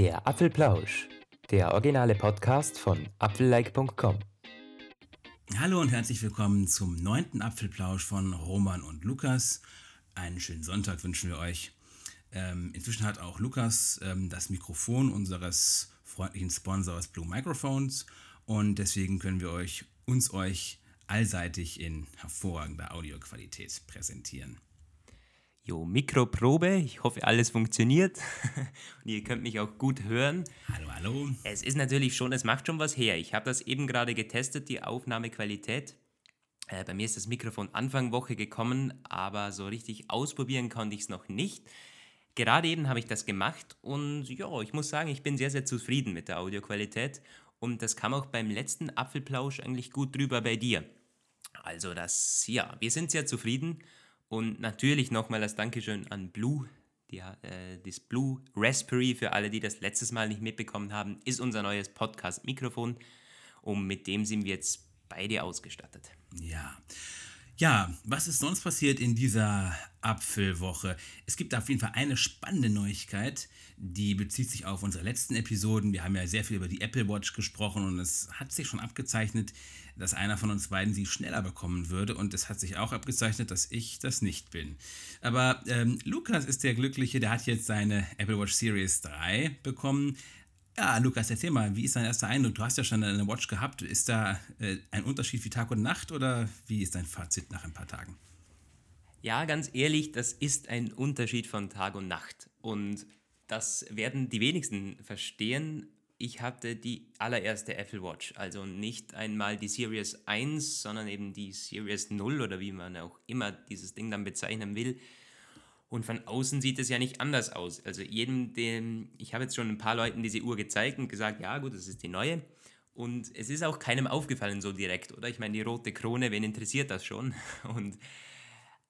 Der Apfelplausch, der originale Podcast von apfellike.com. Hallo und herzlich willkommen zum neunten Apfelplausch von Roman und Lukas. Einen schönen Sonntag wünschen wir euch. Ähm, inzwischen hat auch Lukas ähm, das Mikrofon unseres freundlichen Sponsors Blue Microphones und deswegen können wir euch uns euch allseitig in hervorragender Audioqualität präsentieren. Jo, Mikroprobe. Ich hoffe, alles funktioniert. Und ihr könnt mich auch gut hören. Hallo, hallo. Es ist natürlich schon, es macht schon was her. Ich habe das eben gerade getestet, die Aufnahmequalität. Äh, bei mir ist das Mikrofon Anfang Woche gekommen, aber so richtig ausprobieren konnte ich es noch nicht. Gerade eben habe ich das gemacht und ja, ich muss sagen, ich bin sehr, sehr zufrieden mit der Audioqualität. Und das kam auch beim letzten Apfelplausch eigentlich gut drüber bei dir. Also das, ja, wir sind sehr zufrieden. Und natürlich nochmal das Dankeschön an Blue. Die, äh, das Blue Raspberry, für alle, die das letztes Mal nicht mitbekommen haben, ist unser neues Podcast-Mikrofon. Und mit dem sind wir jetzt beide ausgestattet. Ja. Ja, was ist sonst passiert in dieser Apfelwoche? Es gibt auf jeden Fall eine spannende Neuigkeit, die bezieht sich auf unsere letzten Episoden. Wir haben ja sehr viel über die Apple Watch gesprochen und es hat sich schon abgezeichnet, dass einer von uns beiden sie schneller bekommen würde und es hat sich auch abgezeichnet, dass ich das nicht bin. Aber ähm, Lukas ist der Glückliche, der hat jetzt seine Apple Watch Series 3 bekommen. Ja, Lukas, erzähl mal, wie ist dein erster Eindruck? Du hast ja schon eine Watch gehabt. Ist da äh, ein Unterschied wie Tag und Nacht oder wie ist dein Fazit nach ein paar Tagen? Ja, ganz ehrlich, das ist ein Unterschied von Tag und Nacht. Und das werden die wenigsten verstehen. Ich hatte die allererste Apple Watch, also nicht einmal die Series 1, sondern eben die Series 0 oder wie man auch immer dieses Ding dann bezeichnen will. Und von außen sieht es ja nicht anders aus. Also jedem, dem, ich habe jetzt schon ein paar Leuten diese Uhr gezeigt und gesagt, ja gut, das ist die neue. Und es ist auch keinem aufgefallen so direkt, oder? Ich meine, die rote Krone, wen interessiert das schon? Und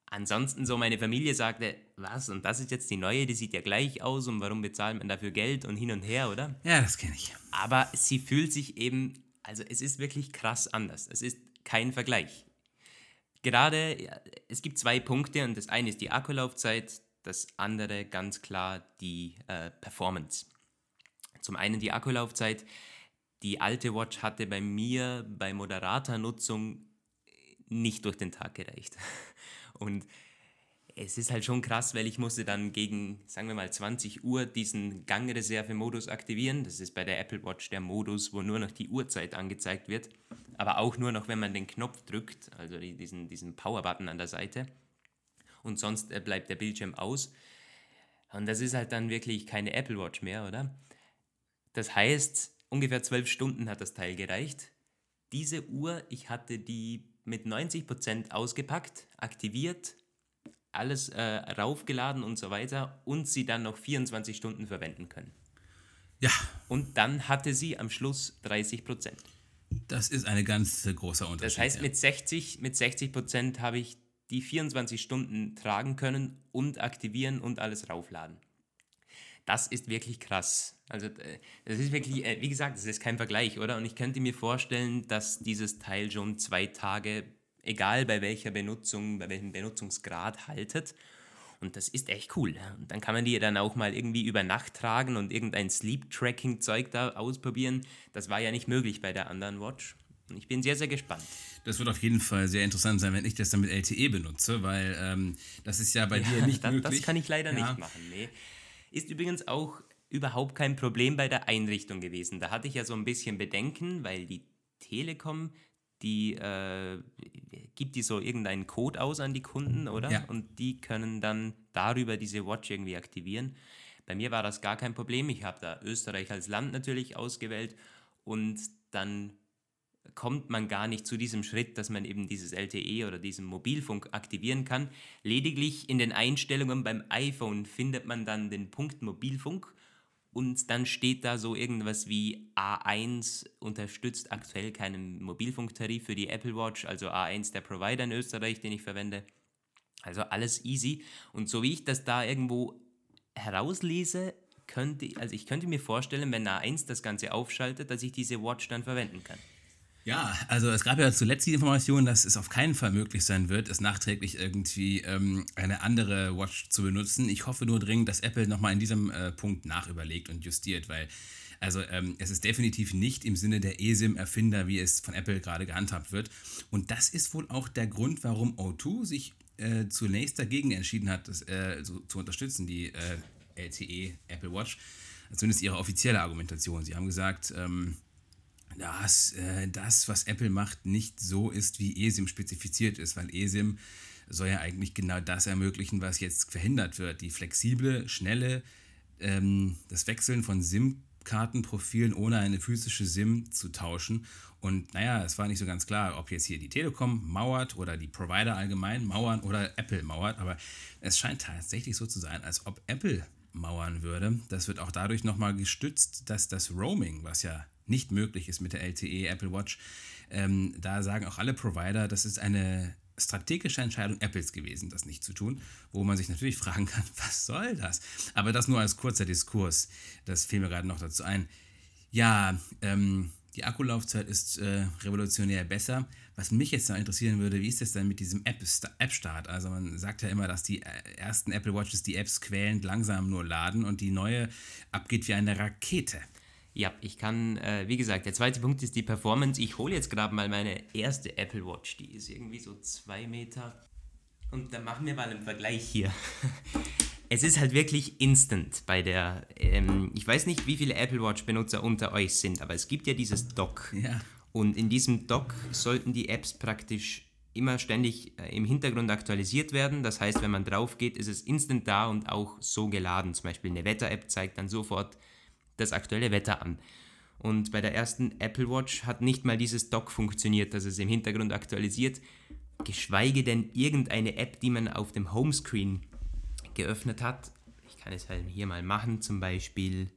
ansonsten so meine Familie sagte, was? Und das ist jetzt die neue, die sieht ja gleich aus und warum bezahlt man dafür Geld und hin und her, oder? Ja, das kenne ich. Aber sie fühlt sich eben, also es ist wirklich krass anders. Es ist kein Vergleich gerade, es gibt zwei Punkte und das eine ist die Akkulaufzeit, das andere ganz klar die äh, Performance. Zum einen die Akkulaufzeit. Die alte Watch hatte bei mir bei moderater Nutzung nicht durch den Tag gereicht. Und es ist halt schon krass, weil ich musste dann gegen, sagen wir mal, 20 Uhr diesen Gangreserve-Modus aktivieren. Das ist bei der Apple Watch der Modus, wo nur noch die Uhrzeit angezeigt wird. Aber auch nur noch, wenn man den Knopf drückt, also diesen, diesen Power-Button an der Seite. Und sonst äh, bleibt der Bildschirm aus. Und das ist halt dann wirklich keine Apple Watch mehr, oder? Das heißt, ungefähr 12 Stunden hat das Teil gereicht. Diese Uhr, ich hatte die mit 90% ausgepackt, aktiviert, alles äh, raufgeladen und so weiter und sie dann noch 24 Stunden verwenden können. Ja. Und dann hatte sie am Schluss 30 Prozent. Das ist ein ganz großer Unterschied. Das heißt, ja. mit 60 mit 60 Prozent habe ich die 24 Stunden tragen können und aktivieren und alles raufladen. Das ist wirklich krass. Also äh, das ist wirklich, äh, wie gesagt, das ist kein Vergleich, oder? Und ich könnte mir vorstellen, dass dieses Teil schon zwei Tage egal bei welcher Benutzung, bei welchem Benutzungsgrad haltet. Und das ist echt cool. Und dann kann man die dann auch mal irgendwie über Nacht tragen und irgendein Sleep-Tracking-Zeug da ausprobieren. Das war ja nicht möglich bei der anderen Watch. Und ich bin sehr, sehr gespannt. Das wird auf jeden Fall sehr interessant sein, wenn ich das dann mit LTE benutze, weil ähm, das ist ja bei ja, dir nicht das, möglich. Das kann ich leider ja. nicht machen. Nee. Ist übrigens auch überhaupt kein Problem bei der Einrichtung gewesen. Da hatte ich ja so ein bisschen Bedenken, weil die Telekom die äh, gibt die so irgendeinen Code aus an die Kunden, oder? Ja. Und die können dann darüber diese Watch irgendwie aktivieren. Bei mir war das gar kein Problem. Ich habe da Österreich als Land natürlich ausgewählt und dann kommt man gar nicht zu diesem Schritt, dass man eben dieses LTE oder diesen Mobilfunk aktivieren kann. Lediglich in den Einstellungen beim iPhone findet man dann den Punkt Mobilfunk und dann steht da so irgendwas wie A1 unterstützt aktuell keinen Mobilfunktarif für die Apple Watch, also A1 der Provider in Österreich, den ich verwende. Also alles easy. Und so wie ich das da irgendwo herauslese, könnte, also ich könnte mir vorstellen, wenn A1 das Ganze aufschaltet, dass ich diese Watch dann verwenden kann. Ja, also es gab ja zuletzt die Information, dass es auf keinen Fall möglich sein wird, es nachträglich irgendwie ähm, eine andere Watch zu benutzen. Ich hoffe nur dringend, dass Apple nochmal in diesem äh, Punkt nachüberlegt und justiert, weil also ähm, es ist definitiv nicht im Sinne der eSIM-Erfinder, wie es von Apple gerade gehandhabt wird. Und das ist wohl auch der Grund, warum O2 sich äh, zunächst dagegen entschieden hat, das äh, so, zu unterstützen, die äh, LTE Apple Watch. Zumindest ihre offizielle Argumentation. Sie haben gesagt, ähm, dass äh, das, was Apple macht, nicht so ist, wie eSIM spezifiziert ist, weil eSIM soll ja eigentlich genau das ermöglichen, was jetzt verhindert wird. Die flexible, schnelle, ähm, das Wechseln von SIM Kartenprofilen ohne eine physische SIM zu tauschen. Und naja, es war nicht so ganz klar, ob jetzt hier die Telekom mauert oder die Provider allgemein mauern oder Apple mauert. Aber es scheint tatsächlich so zu sein, als ob Apple mauern würde. Das wird auch dadurch nochmal gestützt, dass das Roaming, was ja nicht möglich ist mit der LTE Apple Watch, ähm, da sagen auch alle Provider, das ist eine strategische Entscheidung Apples gewesen, das nicht zu tun, wo man sich natürlich fragen kann, was soll das? Aber das nur als kurzer Diskurs, das fiel mir gerade noch dazu ein. Ja, ähm, die Akkulaufzeit ist äh, revolutionär besser. Was mich jetzt noch interessieren würde, wie ist das denn mit diesem App-Start? Also man sagt ja immer, dass die ersten Apple Watches die Apps quälend langsam nur laden und die neue abgeht wie eine Rakete. Ja, ich kann, äh, wie gesagt, der zweite Punkt ist die Performance. Ich hole jetzt gerade mal meine erste Apple Watch. Die ist irgendwie so zwei Meter. Und dann machen wir mal einen Vergleich hier. es ist halt wirklich instant bei der. Ähm, ich weiß nicht, wie viele Apple Watch-Benutzer unter euch sind, aber es gibt ja dieses Dock. Ja. Und in diesem Dock sollten die Apps praktisch immer ständig äh, im Hintergrund aktualisiert werden. Das heißt, wenn man drauf geht, ist es instant da und auch so geladen. Zum Beispiel eine Wetter-App zeigt dann sofort das aktuelle Wetter an. Und bei der ersten Apple Watch hat nicht mal dieses Dock funktioniert, dass es im Hintergrund aktualisiert, geschweige denn irgendeine App, die man auf dem Homescreen geöffnet hat. Ich kann es halt hier mal machen, zum Beispiel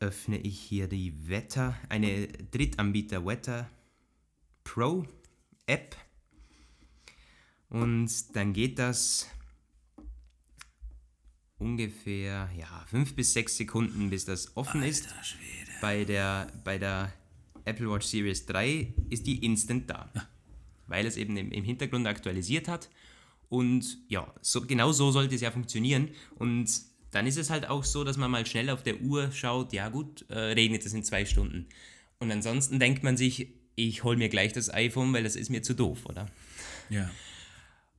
öffne ich hier die Wetter, eine Drittanbieter Wetter Pro App und dann geht das ungefähr ja, fünf bis sechs Sekunden, bis das offen Alter ist. Schwede. Bei der, bei der Apple Watch Series 3 ist die instant da. Ja. Weil es eben im, im Hintergrund aktualisiert hat. Und ja, so, genau so sollte es ja funktionieren. Und dann ist es halt auch so, dass man mal schnell auf der Uhr schaut, ja gut, äh, regnet es in zwei Stunden. Und ansonsten denkt man sich, ich hole mir gleich das iPhone, weil das ist mir zu doof, oder? Ja.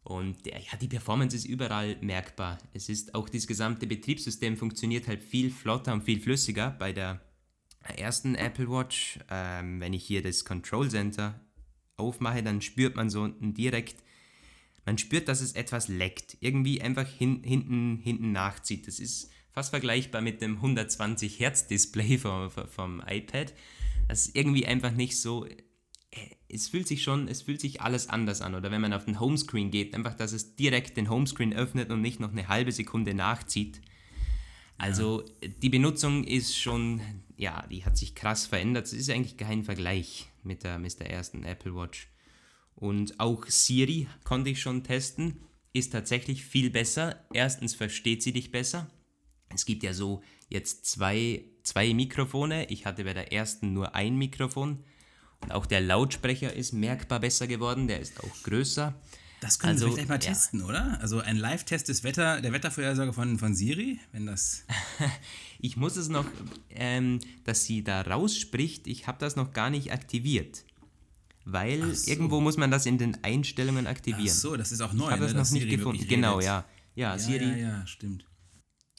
Und der, ja, die Performance ist überall merkbar. Es ist auch das gesamte Betriebssystem funktioniert halt viel flotter und viel flüssiger. Bei der ersten Apple Watch, ähm, wenn ich hier das Control Center aufmache, dann spürt man so direkt, man spürt, dass es etwas leckt. Irgendwie einfach hin, hinten, hinten nachzieht. Das ist fast vergleichbar mit dem 120 Hertz Display vom, vom iPad. Das ist irgendwie einfach nicht so es fühlt sich schon, es fühlt sich alles anders an. Oder wenn man auf den Homescreen geht, einfach, dass es direkt den Homescreen öffnet und nicht noch eine halbe Sekunde nachzieht. Also ja. die Benutzung ist schon, ja, die hat sich krass verändert. Es ist eigentlich kein Vergleich mit der, mit der ersten Apple Watch. Und auch Siri konnte ich schon testen, ist tatsächlich viel besser. Erstens versteht sie dich besser. Es gibt ja so jetzt zwei, zwei Mikrofone. Ich hatte bei der ersten nur ein Mikrofon auch der Lautsprecher ist merkbar besser geworden, der ist auch größer. Das können also, wir vielleicht mal ja. testen, oder? Also ein Live-Test des Wetter, der Wettervorhersage von, von Siri, wenn das. ich muss es noch, ähm, dass sie da rausspricht, ich habe das noch gar nicht aktiviert. Weil so. irgendwo muss man das in den Einstellungen aktivieren. Ach so, das ist auch neu. Ich habe ne, das noch nicht Siri gefunden. Genau, ja. ja. Ja, Siri. Ja, ja, stimmt.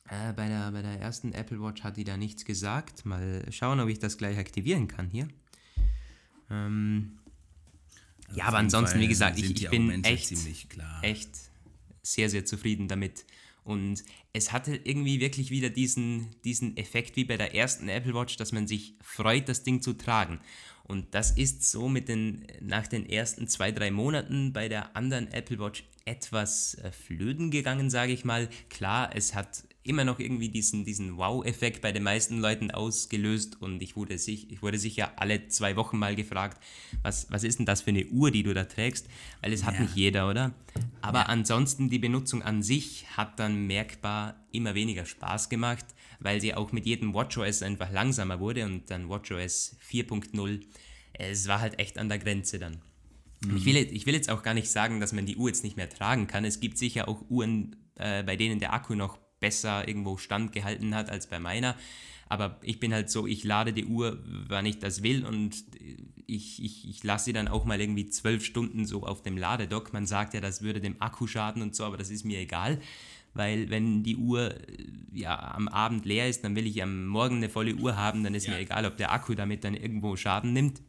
Äh, bei, der, bei der ersten Apple Watch hat die da nichts gesagt. Mal schauen, ob ich das gleich aktivieren kann hier. Ähm, also ja, aber ansonsten, Fall wie gesagt, ich, ich bin echt, echt sehr, sehr zufrieden damit. Und es hatte irgendwie wirklich wieder diesen, diesen Effekt wie bei der ersten Apple Watch, dass man sich freut, das Ding zu tragen. Und das ist so mit den, nach den ersten zwei, drei Monaten bei der anderen Apple Watch etwas äh, flöten gegangen, sage ich mal. Klar, es hat immer noch irgendwie diesen, diesen Wow-Effekt bei den meisten Leuten ausgelöst und ich wurde, sich, ich wurde sicher alle zwei Wochen mal gefragt, was, was ist denn das für eine Uhr, die du da trägst? Weil es hat ja. nicht jeder, oder? Aber ja. ansonsten die Benutzung an sich hat dann merkbar immer weniger Spaß gemacht, weil sie auch mit jedem WatchOS einfach langsamer wurde und dann WatchOS 4.0 es war halt echt an der Grenze dann. Mhm. Ich, will, ich will jetzt auch gar nicht sagen, dass man die Uhr jetzt nicht mehr tragen kann. Es gibt sicher auch Uhren, äh, bei denen der Akku noch besser irgendwo standgehalten hat als bei meiner. Aber ich bin halt so, ich lade die Uhr, wann ich das will und ich, ich, ich lasse sie dann auch mal irgendwie zwölf Stunden so auf dem Ladedock. Man sagt ja, das würde dem Akku schaden und so, aber das ist mir egal weil wenn die Uhr ja am Abend leer ist, dann will ich am Morgen eine volle Uhr haben, dann ist ja. mir egal, ob der Akku damit dann irgendwo Schaden nimmt.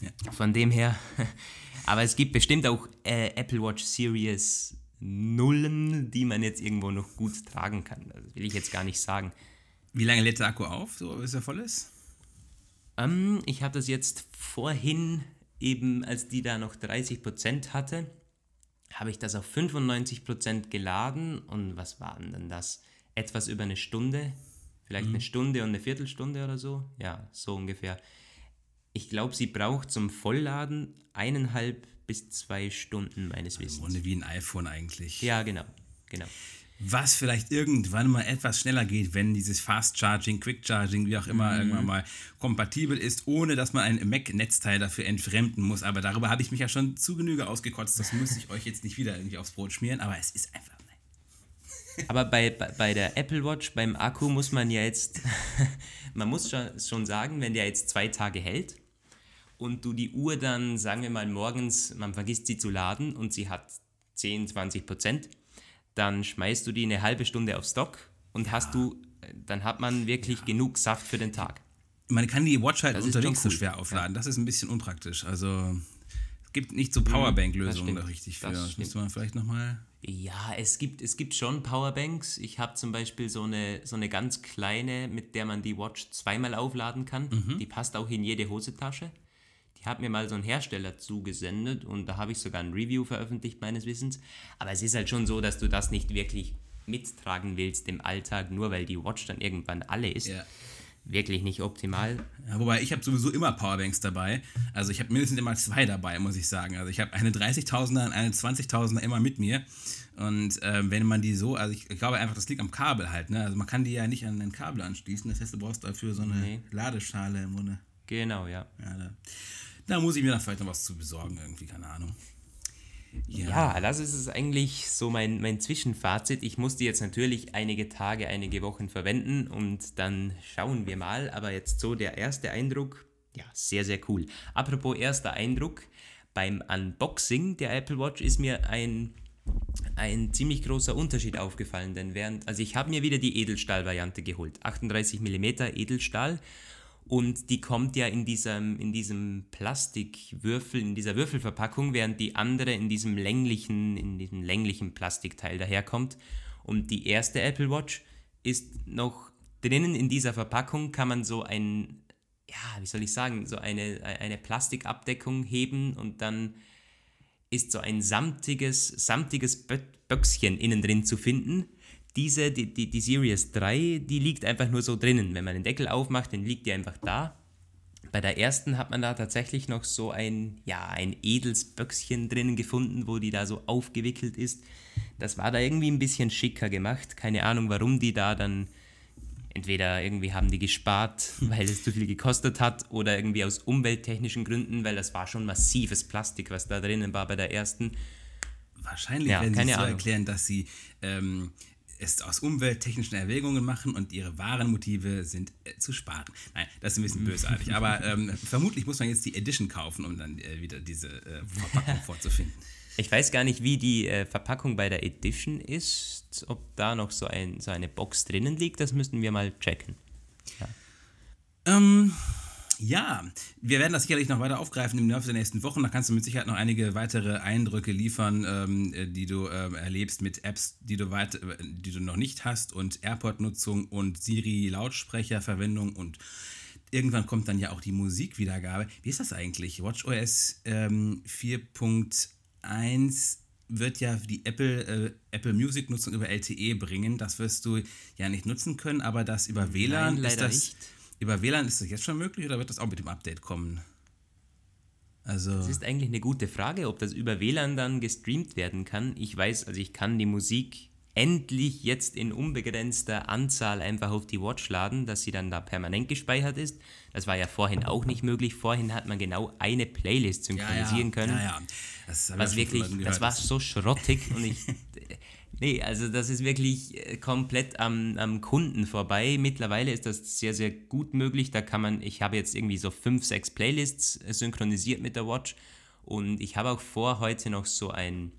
Ja. Von dem her, aber es gibt bestimmt auch äh, Apple Watch Series Nullen, die man jetzt irgendwo noch gut tragen kann. Das will ich jetzt gar nicht sagen. Wie lange lädt der Akku auf, so bis er voll ist? Ähm, ich habe das jetzt vorhin eben, als die da noch 30% hatte, habe ich das auf 95% geladen und was war denn das? Etwas über eine Stunde, vielleicht mhm. eine Stunde und eine Viertelstunde oder so, ja, so ungefähr. Ich glaube, sie braucht zum Vollladen eineinhalb bis zwei Stunden meines Wissens. Ohne wie ein iPhone eigentlich. Ja, genau, genau was vielleicht irgendwann mal etwas schneller geht, wenn dieses Fast Charging, Quick Charging, wie auch immer, mhm. irgendwann mal kompatibel ist, ohne dass man ein Mac-Netzteil dafür entfremden muss. Aber darüber habe ich mich ja schon zu Genüge ausgekotzt. Das muss ich euch jetzt nicht wieder irgendwie aufs Brot schmieren, aber es ist einfach. Aber bei, bei, der Apple Watch, beim Akku muss man ja jetzt, man muss schon, sagen, wenn der jetzt zwei Tage hält und du die Uhr dann, sagen wir mal, morgens, man vergisst sie zu laden und sie hat 10, 20 Prozent, dann schmeißt du die eine halbe Stunde auf Stock und hast du, dann hat man wirklich ja. genug Saft für den Tag. Man kann die Watch halt das unterwegs cool. so schwer aufladen. Ja. Das ist ein bisschen unpraktisch. Also es gibt nicht so mhm, Powerbank-Lösungen da richtig für. Das, das müsste man vielleicht nochmal. Ja, es gibt, es gibt schon Powerbanks. Ich habe zum Beispiel so eine, so eine ganz kleine, mit der man die Watch zweimal aufladen kann. Mhm. Die passt auch in jede Hosentasche. Die hat mir mal so ein Hersteller zugesendet und da habe ich sogar ein Review veröffentlicht, meines Wissens. Aber es ist halt schon so, dass du das nicht wirklich mittragen willst im Alltag, nur weil die Watch dann irgendwann alle ist. Ja. Wirklich nicht optimal. Ja, wobei ich habe sowieso immer Powerbanks dabei. Also ich habe mindestens immer zwei dabei, muss ich sagen. Also ich habe eine 30.000er und eine 20.000er immer mit mir. Und äh, wenn man die so, also ich, ich, glaube einfach, das liegt am Kabel halt. Ne? Also man kann die ja nicht an ein Kabel anschließen. Das heißt, du brauchst dafür so eine nee. Ladeschale im Grunde. Genau, ja. ja da. Da muss ich mir dann vielleicht noch was zu besorgen, irgendwie, keine Ahnung. Ja, ja das ist es eigentlich so mein, mein Zwischenfazit. Ich musste jetzt natürlich einige Tage, einige Wochen verwenden und dann schauen wir mal. Aber jetzt so der erste Eindruck, ja, sehr, sehr cool. Apropos erster Eindruck, beim Unboxing der Apple Watch ist mir ein, ein ziemlich großer Unterschied aufgefallen. Denn während, also ich habe mir wieder die Edelstahl-Variante geholt. 38 mm Edelstahl und die kommt ja in diesem, in diesem Plastikwürfel, in dieser Würfelverpackung, während die andere in diesem länglichen, in diesem länglichen Plastikteil daherkommt. Und die erste Apple Watch ist noch drinnen in dieser Verpackung, kann man so ein, ja, wie soll ich sagen, so eine, eine Plastikabdeckung heben und dann ist so ein samtiges, samtiges Böckschen innen drin zu finden diese, die, die, die Series 3, die liegt einfach nur so drinnen. Wenn man den Deckel aufmacht, dann liegt die einfach da. Bei der ersten hat man da tatsächlich noch so ein, ja, ein edles Böckschen drinnen gefunden, wo die da so aufgewickelt ist. Das war da irgendwie ein bisschen schicker gemacht. Keine Ahnung, warum die da dann entweder irgendwie haben die gespart, weil es zu viel gekostet hat, oder irgendwie aus umwelttechnischen Gründen, weil das war schon massives Plastik, was da drinnen war bei der ersten. Wahrscheinlich ja, werden sie so Ahnung. erklären, dass sie ähm, es aus umwelttechnischen Erwägungen machen und ihre wahren Motive sind äh, zu sparen. Nein, das ist ein bisschen bösartig. aber ähm, vermutlich muss man jetzt die Edition kaufen, um dann äh, wieder diese äh, Verpackung vorzufinden. Ich weiß gar nicht, wie die äh, Verpackung bei der Edition ist, ob da noch so, ein, so eine Box drinnen liegt, das müssten wir mal checken. Ja. Ähm, ja, wir werden das sicherlich noch weiter aufgreifen im Laufe der nächsten Wochen. Da kannst du mit Sicherheit noch einige weitere Eindrücke liefern, ähm, äh, die du ähm, erlebst mit Apps, die du, weit, äh, die du noch nicht hast und AirPod-Nutzung und Siri-Lautsprecherverwendung und irgendwann kommt dann ja auch die Musikwiedergabe. Wie ist das eigentlich? WatchOS ähm, 4.1 wird ja die Apple, äh, Apple Music Nutzung über LTE bringen. Das wirst du ja nicht nutzen können, aber das über WLAN Nein, ist das. Nicht über WLAN ist das jetzt schon möglich oder wird das auch mit dem Update kommen? Also. Das ist eigentlich eine gute Frage, ob das über WLAN dann gestreamt werden kann. Ich weiß, also ich kann die Musik endlich jetzt in unbegrenzter Anzahl einfach auf die Watch laden, dass sie dann da permanent gespeichert ist. Das war ja vorhin auch nicht möglich. Vorhin hat man genau eine Playlist synchronisieren ja, ja, können. Ja, ja. Das, was wirklich, das war so schrottig und ich. Nee, also das ist wirklich äh, komplett am, am Kunden vorbei. Mittlerweile ist das sehr, sehr gut möglich. Da kann man, ich habe jetzt irgendwie so fünf, sechs Playlists äh, synchronisiert mit der Watch und ich habe auch vor, heute noch so ein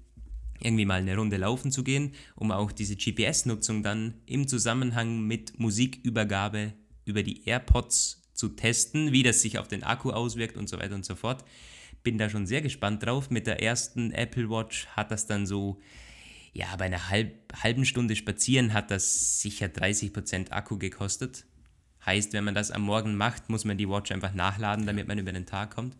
irgendwie mal eine Runde laufen zu gehen, um auch diese GPS-Nutzung dann im Zusammenhang mit Musikübergabe über die AirPods zu testen, wie das sich auf den Akku auswirkt und so weiter und so fort. Bin da schon sehr gespannt drauf. Mit der ersten Apple Watch hat das dann so, ja, bei einer halb, halben Stunde spazieren hat das sicher 30% Akku gekostet. Heißt, wenn man das am Morgen macht, muss man die Watch einfach nachladen, damit man über den Tag kommt.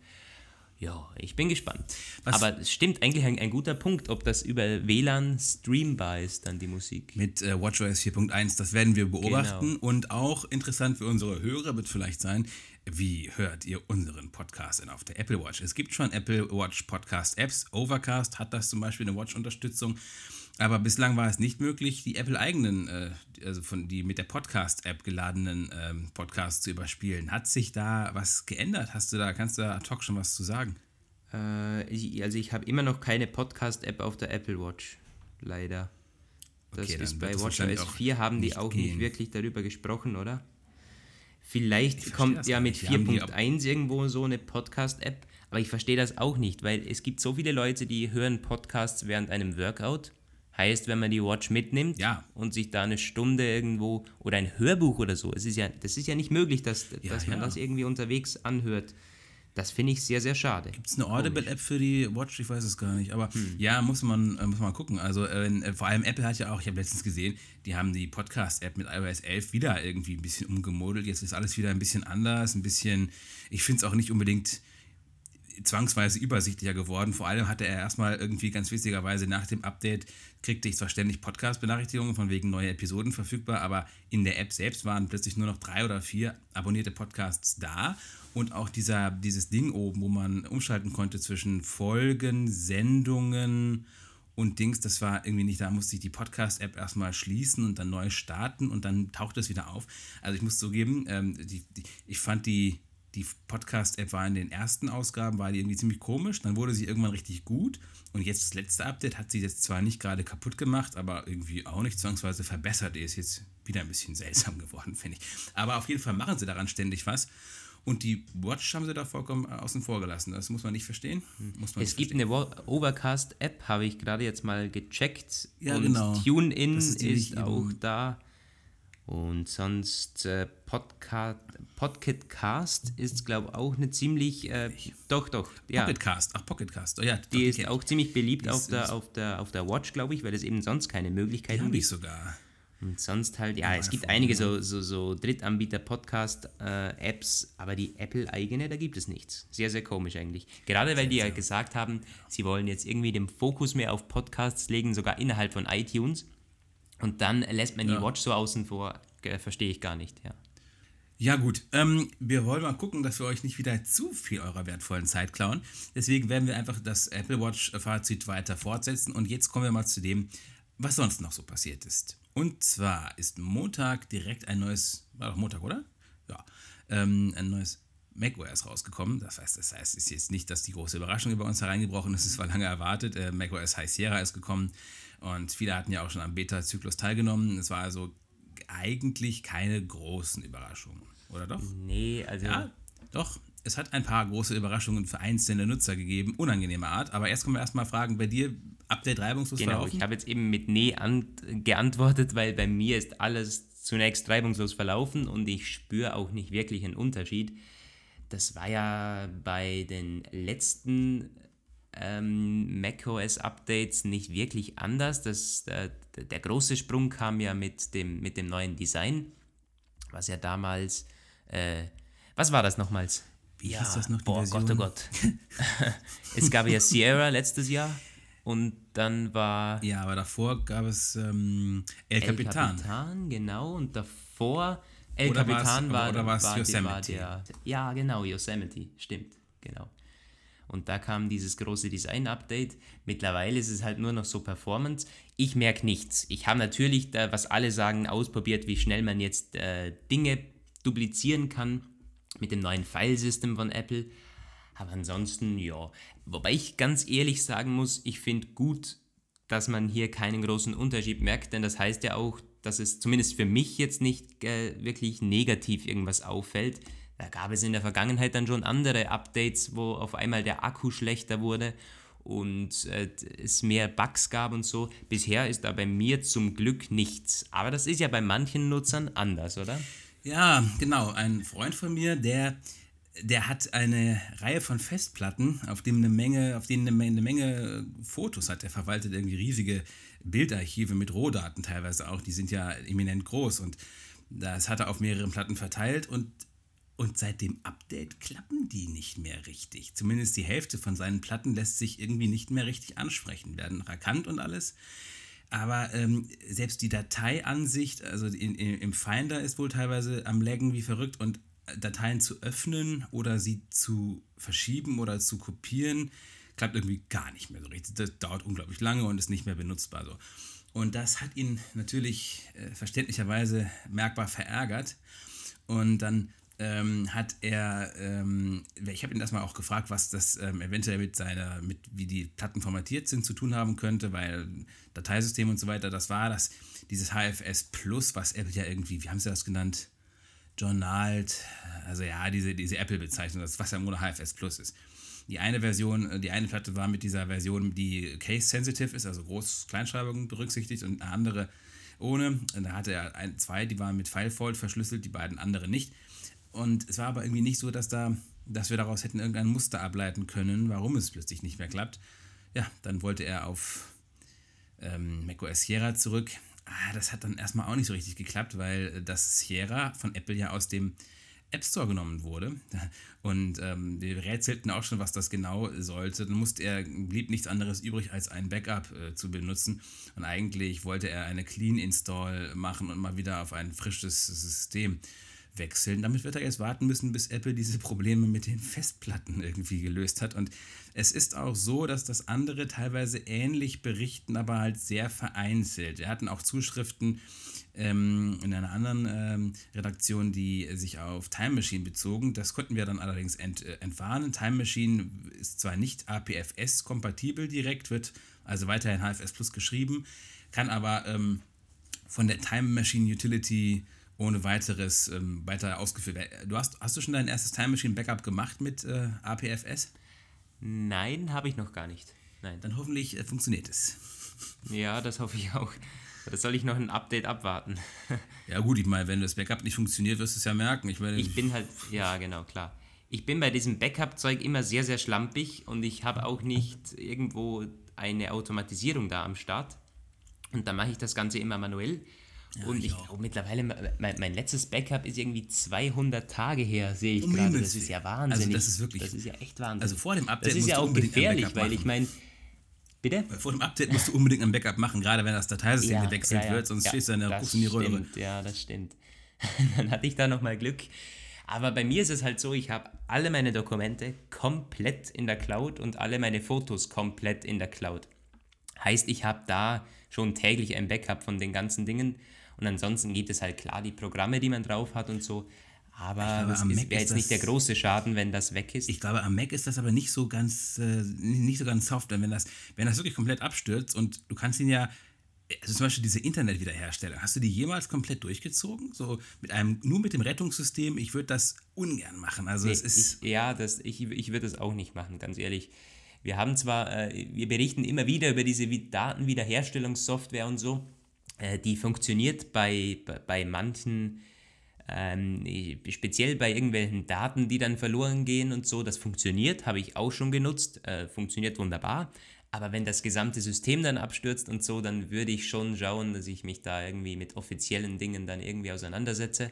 Ja, ich bin gespannt. Was Aber es stimmt eigentlich ein, ein, guter Punkt, ob das über WLAN streambar ist, dann die Musik. Mit äh, WatchOS 4.1, das werden wir beobachten. Genau. Und auch interessant für unsere Hörer wird vielleicht sein, wie hört ihr unseren Podcast denn auf der Apple Watch? Es gibt schon Apple Watch Podcast Apps. Overcast hat das zum Beispiel eine Watch-Unterstützung. Aber bislang war es nicht möglich, die Apple-eigenen, äh, also von die mit der Podcast-App geladenen ähm, Podcasts zu überspielen. Hat sich da was geändert? Hast du da, kannst du da ad hoc schon was zu sagen? Äh, also ich habe immer noch keine Podcast-App auf der Apple Watch, leider. Das okay, ist bei WatchOS 4 haben die auch gehen. nicht wirklich darüber gesprochen, oder? Vielleicht kommt ja mit 4.1 irgendwo so eine Podcast-App, aber ich verstehe das auch nicht, weil es gibt so viele Leute, die hören Podcasts während einem Workout Heißt, wenn man die Watch mitnimmt ja. und sich da eine Stunde irgendwo oder ein Hörbuch oder so, es ist ja, das ist ja nicht möglich, dass, ja, dass man das irgendwie unterwegs anhört. Das finde ich sehr, sehr schade. Gibt es eine Audible-App für die Watch? Ich weiß es gar nicht. Aber hm. ja, muss man, äh, muss man gucken. Also äh, vor allem Apple hat ja auch, ich habe letztens gesehen, die haben die Podcast-App mit iOS 11 wieder irgendwie ein bisschen umgemodelt. Jetzt ist alles wieder ein bisschen anders, ein bisschen, ich finde es auch nicht unbedingt zwangsweise übersichtlicher geworden. Vor allem hatte er erstmal irgendwie ganz witzigerweise nach dem Update, kriegte ich zwar ständig Podcast-Benachrichtigungen von wegen neue Episoden verfügbar, aber in der App selbst waren plötzlich nur noch drei oder vier abonnierte Podcasts da. Und auch dieser, dieses Ding oben, wo man umschalten konnte zwischen Folgen, Sendungen und Dings, das war irgendwie nicht, da musste ich die Podcast-App erstmal schließen und dann neu starten und dann taucht es wieder auf. Also ich muss zugeben, ähm, die, die, ich fand die, die Podcast-App war in den ersten Ausgaben, war die irgendwie ziemlich komisch, dann wurde sie irgendwann richtig gut und jetzt das letzte Update hat sie jetzt zwar nicht gerade kaputt gemacht, aber irgendwie auch nicht zwangsweise verbessert, die ist jetzt wieder ein bisschen seltsam geworden, finde ich. Aber auf jeden Fall machen sie daran ständig was. Und die Watch haben sie da vollkommen außen vor gelassen. Das muss man nicht verstehen. Muss man es gibt verstehen. eine Overcast-App, habe ich gerade jetzt mal gecheckt. Ja, und genau. TuneIn ist, ist auch da. Und sonst äh, Podca Podcast ist, glaube ich, auch eine ziemlich. Äh, doch, doch. Ja. Pocketcast, ach, Pocketcast. Oh, ja, die ist auch ziemlich beliebt auf der, auf, der, auf der Watch, glaube ich, weil es eben sonst keine Möglichkeiten gibt. Die ich sogar. Und sonst halt, ja, es gibt einige so, so, so Drittanbieter-Podcast-Apps, äh, aber die Apple-eigene, da gibt es nichts. Sehr, sehr komisch eigentlich. Gerade weil die ja gesagt haben, sie wollen jetzt irgendwie den Fokus mehr auf Podcasts legen, sogar innerhalb von iTunes. Und dann lässt man ja. die Watch so außen vor. Verstehe ich gar nicht, ja. Ja, gut. Ähm, wir wollen mal gucken, dass wir euch nicht wieder zu viel eurer wertvollen Zeit klauen. Deswegen werden wir einfach das Apple Watch-Fazit weiter fortsetzen. Und jetzt kommen wir mal zu dem, was sonst noch so passiert ist. Und zwar ist Montag direkt ein neues, war doch Montag, oder? Ja. Ähm, ein neues macOS rausgekommen. Das heißt, das heißt, es ist jetzt nicht, dass die große Überraschung über uns hereingebrochen ist. Es war lange erwartet. Äh, macOS High Sierra ist gekommen. Und viele hatten ja auch schon am Beta-Zyklus teilgenommen. Es war also eigentlich keine großen Überraschungen, oder doch? Nee, also. Ja, doch. Es hat ein paar große Überraschungen für einzelne Nutzer gegeben, unangenehme Art. Aber erst kommen wir erstmal fragen, bei dir Update reibungslos genau, verlaufen? Genau, ich habe jetzt eben mit Nee geantwortet, weil bei mir ist alles zunächst reibungslos verlaufen und ich spüre auch nicht wirklich einen Unterschied. Das war ja bei den letzten ähm, macOS-Updates nicht wirklich anders. Das, der, der, große Sprung kam ja mit dem, mit dem neuen Design, was ja damals, äh, was war das nochmals? Wie ja, hieß das noch? boah? Gott, oh Gott. es gab ja Sierra letztes Jahr und dann war... Ja, aber davor gab es ähm, El, El Capitan. Capitan, genau, und davor... El oder Capitan war, oder war, war, Yosemite? War der, ja, genau, Yosemite, stimmt, genau. Und da kam dieses große Design-Update. Mittlerweile ist es halt nur noch so Performance. Ich merke nichts. Ich habe natürlich, da, was alle sagen, ausprobiert, wie schnell man jetzt äh, Dinge duplizieren kann mit dem neuen Filesystem von Apple. Aber ansonsten, ja. Wobei ich ganz ehrlich sagen muss, ich finde gut, dass man hier keinen großen Unterschied merkt, denn das heißt ja auch, dass es zumindest für mich jetzt nicht äh, wirklich negativ irgendwas auffällt. Da gab es in der Vergangenheit dann schon andere Updates, wo auf einmal der Akku schlechter wurde und äh, es mehr Bugs gab und so. Bisher ist da bei mir zum Glück nichts. Aber das ist ja bei manchen Nutzern anders, oder? Ja, genau. Ein Freund von mir, der, der hat eine Reihe von Festplatten, auf denen eine Menge, auf denen eine eine Menge Fotos hat. Er verwaltet irgendwie riesige Bildarchive mit Rohdaten teilweise auch. Die sind ja eminent groß und das hat er auf mehreren Platten verteilt und und seit dem Update klappen die nicht mehr richtig. Zumindest die Hälfte von seinen Platten lässt sich irgendwie nicht mehr richtig ansprechen, werden noch erkannt und alles. Aber ähm, selbst die Dateiansicht, also in, in, im Finder ist wohl teilweise am Laggen wie verrückt und Dateien zu öffnen oder sie zu verschieben oder zu kopieren, klappt irgendwie gar nicht mehr so richtig. Das dauert unglaublich lange und ist nicht mehr benutzbar so. Und das hat ihn natürlich äh, verständlicherweise merkbar verärgert. Und dann ähm, hat er, ähm, ich habe ihn erstmal auch gefragt, was das ähm, eventuell mit seiner, mit wie die Platten formatiert sind, zu tun haben könnte, weil Dateisystem und so weiter, das war das, dieses HFS Plus, was Apple ja irgendwie, wie haben sie das genannt? Journalt, also ja, diese, diese Apple-Bezeichnung, das was ja nur HFS Plus ist. Die eine Version, die eine Platte war mit dieser Version, die case-sensitive ist, also Groß-Kleinschreibung berücksichtigt und eine andere ohne. Und da hatte er ein, zwei, die waren mit Filefold verschlüsselt, die beiden andere nicht. Und es war aber irgendwie nicht so, dass, da, dass wir daraus hätten irgendein Muster ableiten können, warum es plötzlich nicht mehr klappt. Ja, dann wollte er auf ähm, macOS Sierra zurück. Ah, das hat dann erstmal auch nicht so richtig geklappt, weil das Sierra von Apple ja aus dem App Store genommen wurde. Und ähm, wir rätselten auch schon, was das genau sollte. Dann musste er, blieb nichts anderes übrig, als ein Backup äh, zu benutzen. Und eigentlich wollte er eine Clean Install machen und mal wieder auf ein frisches System wechseln. Damit wird er jetzt warten müssen, bis Apple diese Probleme mit den Festplatten irgendwie gelöst hat. Und es ist auch so, dass das andere teilweise ähnlich berichten, aber halt sehr vereinzelt. Wir hatten auch Zuschriften ähm, in einer anderen ähm, Redaktion, die sich auf Time Machine bezogen. Das konnten wir dann allerdings ent, äh, entwarnen. Time Machine ist zwar nicht APFS-kompatibel direkt, wird also weiterhin HFS Plus geschrieben, kann aber ähm, von der Time Machine Utility ohne weiteres ähm, weiter ausgeführt werden. Du hast, hast du schon dein erstes Time Machine Backup gemacht mit äh, APFS? Nein, habe ich noch gar nicht. Nein. Dann hoffentlich äh, funktioniert es. Ja, das hoffe ich auch. Da soll ich noch ein Update abwarten. ja, gut, ich meine, wenn das Backup nicht funktioniert, wirst du es ja merken. Ich, meine, ich bin halt, ja, genau, klar. Ich bin bei diesem Backup-Zeug immer sehr, sehr schlampig und ich habe auch nicht irgendwo eine Automatisierung da am Start. Und da mache ich das Ganze immer manuell. Ja, und ich, ich glaube mittlerweile, mein, mein, letztes Backup ist irgendwie 200 Tage her, sehe ich gerade. Das ist ja wahnsinnig. Also das ist wirklich. Das ist ja echt wahnsinnig. Also vor dem Update Das ist ja auch gefährlich, weil ich meine. Bitte? Vor dem Update musst du unbedingt ein Backup machen, gerade wenn das Dateisystem ja, gewechselt ja, ja. wird, sonst stehst du in der Kuss in die Röhre. Ja, das stimmt. Dann hatte ich da nochmal Glück. Aber bei mir ist es halt so, ich habe alle meine Dokumente komplett in der Cloud und alle meine Fotos komplett in der Cloud. Heißt, ich habe da schon täglich ein Backup von den ganzen Dingen und ansonsten gibt es halt klar die Programme, die man drauf hat und so. Aber es wäre jetzt nicht der große Schaden, wenn das weg ist. Ich glaube, am Mac ist das aber nicht so ganz, äh, nicht so ganz soft. Wenn das, wenn das wirklich komplett abstürzt und du kannst ihn ja, also zum Beispiel diese Internetwiederherstellung, hast du die jemals komplett durchgezogen? So mit einem, nur mit dem Rettungssystem, ich würde das ungern machen. Also nee, es ist. Ich, ja, das, ich, ich würde das auch nicht machen, ganz ehrlich. Wir haben zwar, äh, wir berichten immer wieder über diese Datenwiederherstellungssoftware und so. Äh, die funktioniert bei, bei manchen, ähm, speziell bei irgendwelchen Daten, die dann verloren gehen und so. Das funktioniert, habe ich auch schon genutzt, äh, funktioniert wunderbar. Aber wenn das gesamte System dann abstürzt und so, dann würde ich schon schauen, dass ich mich da irgendwie mit offiziellen Dingen dann irgendwie auseinandersetze,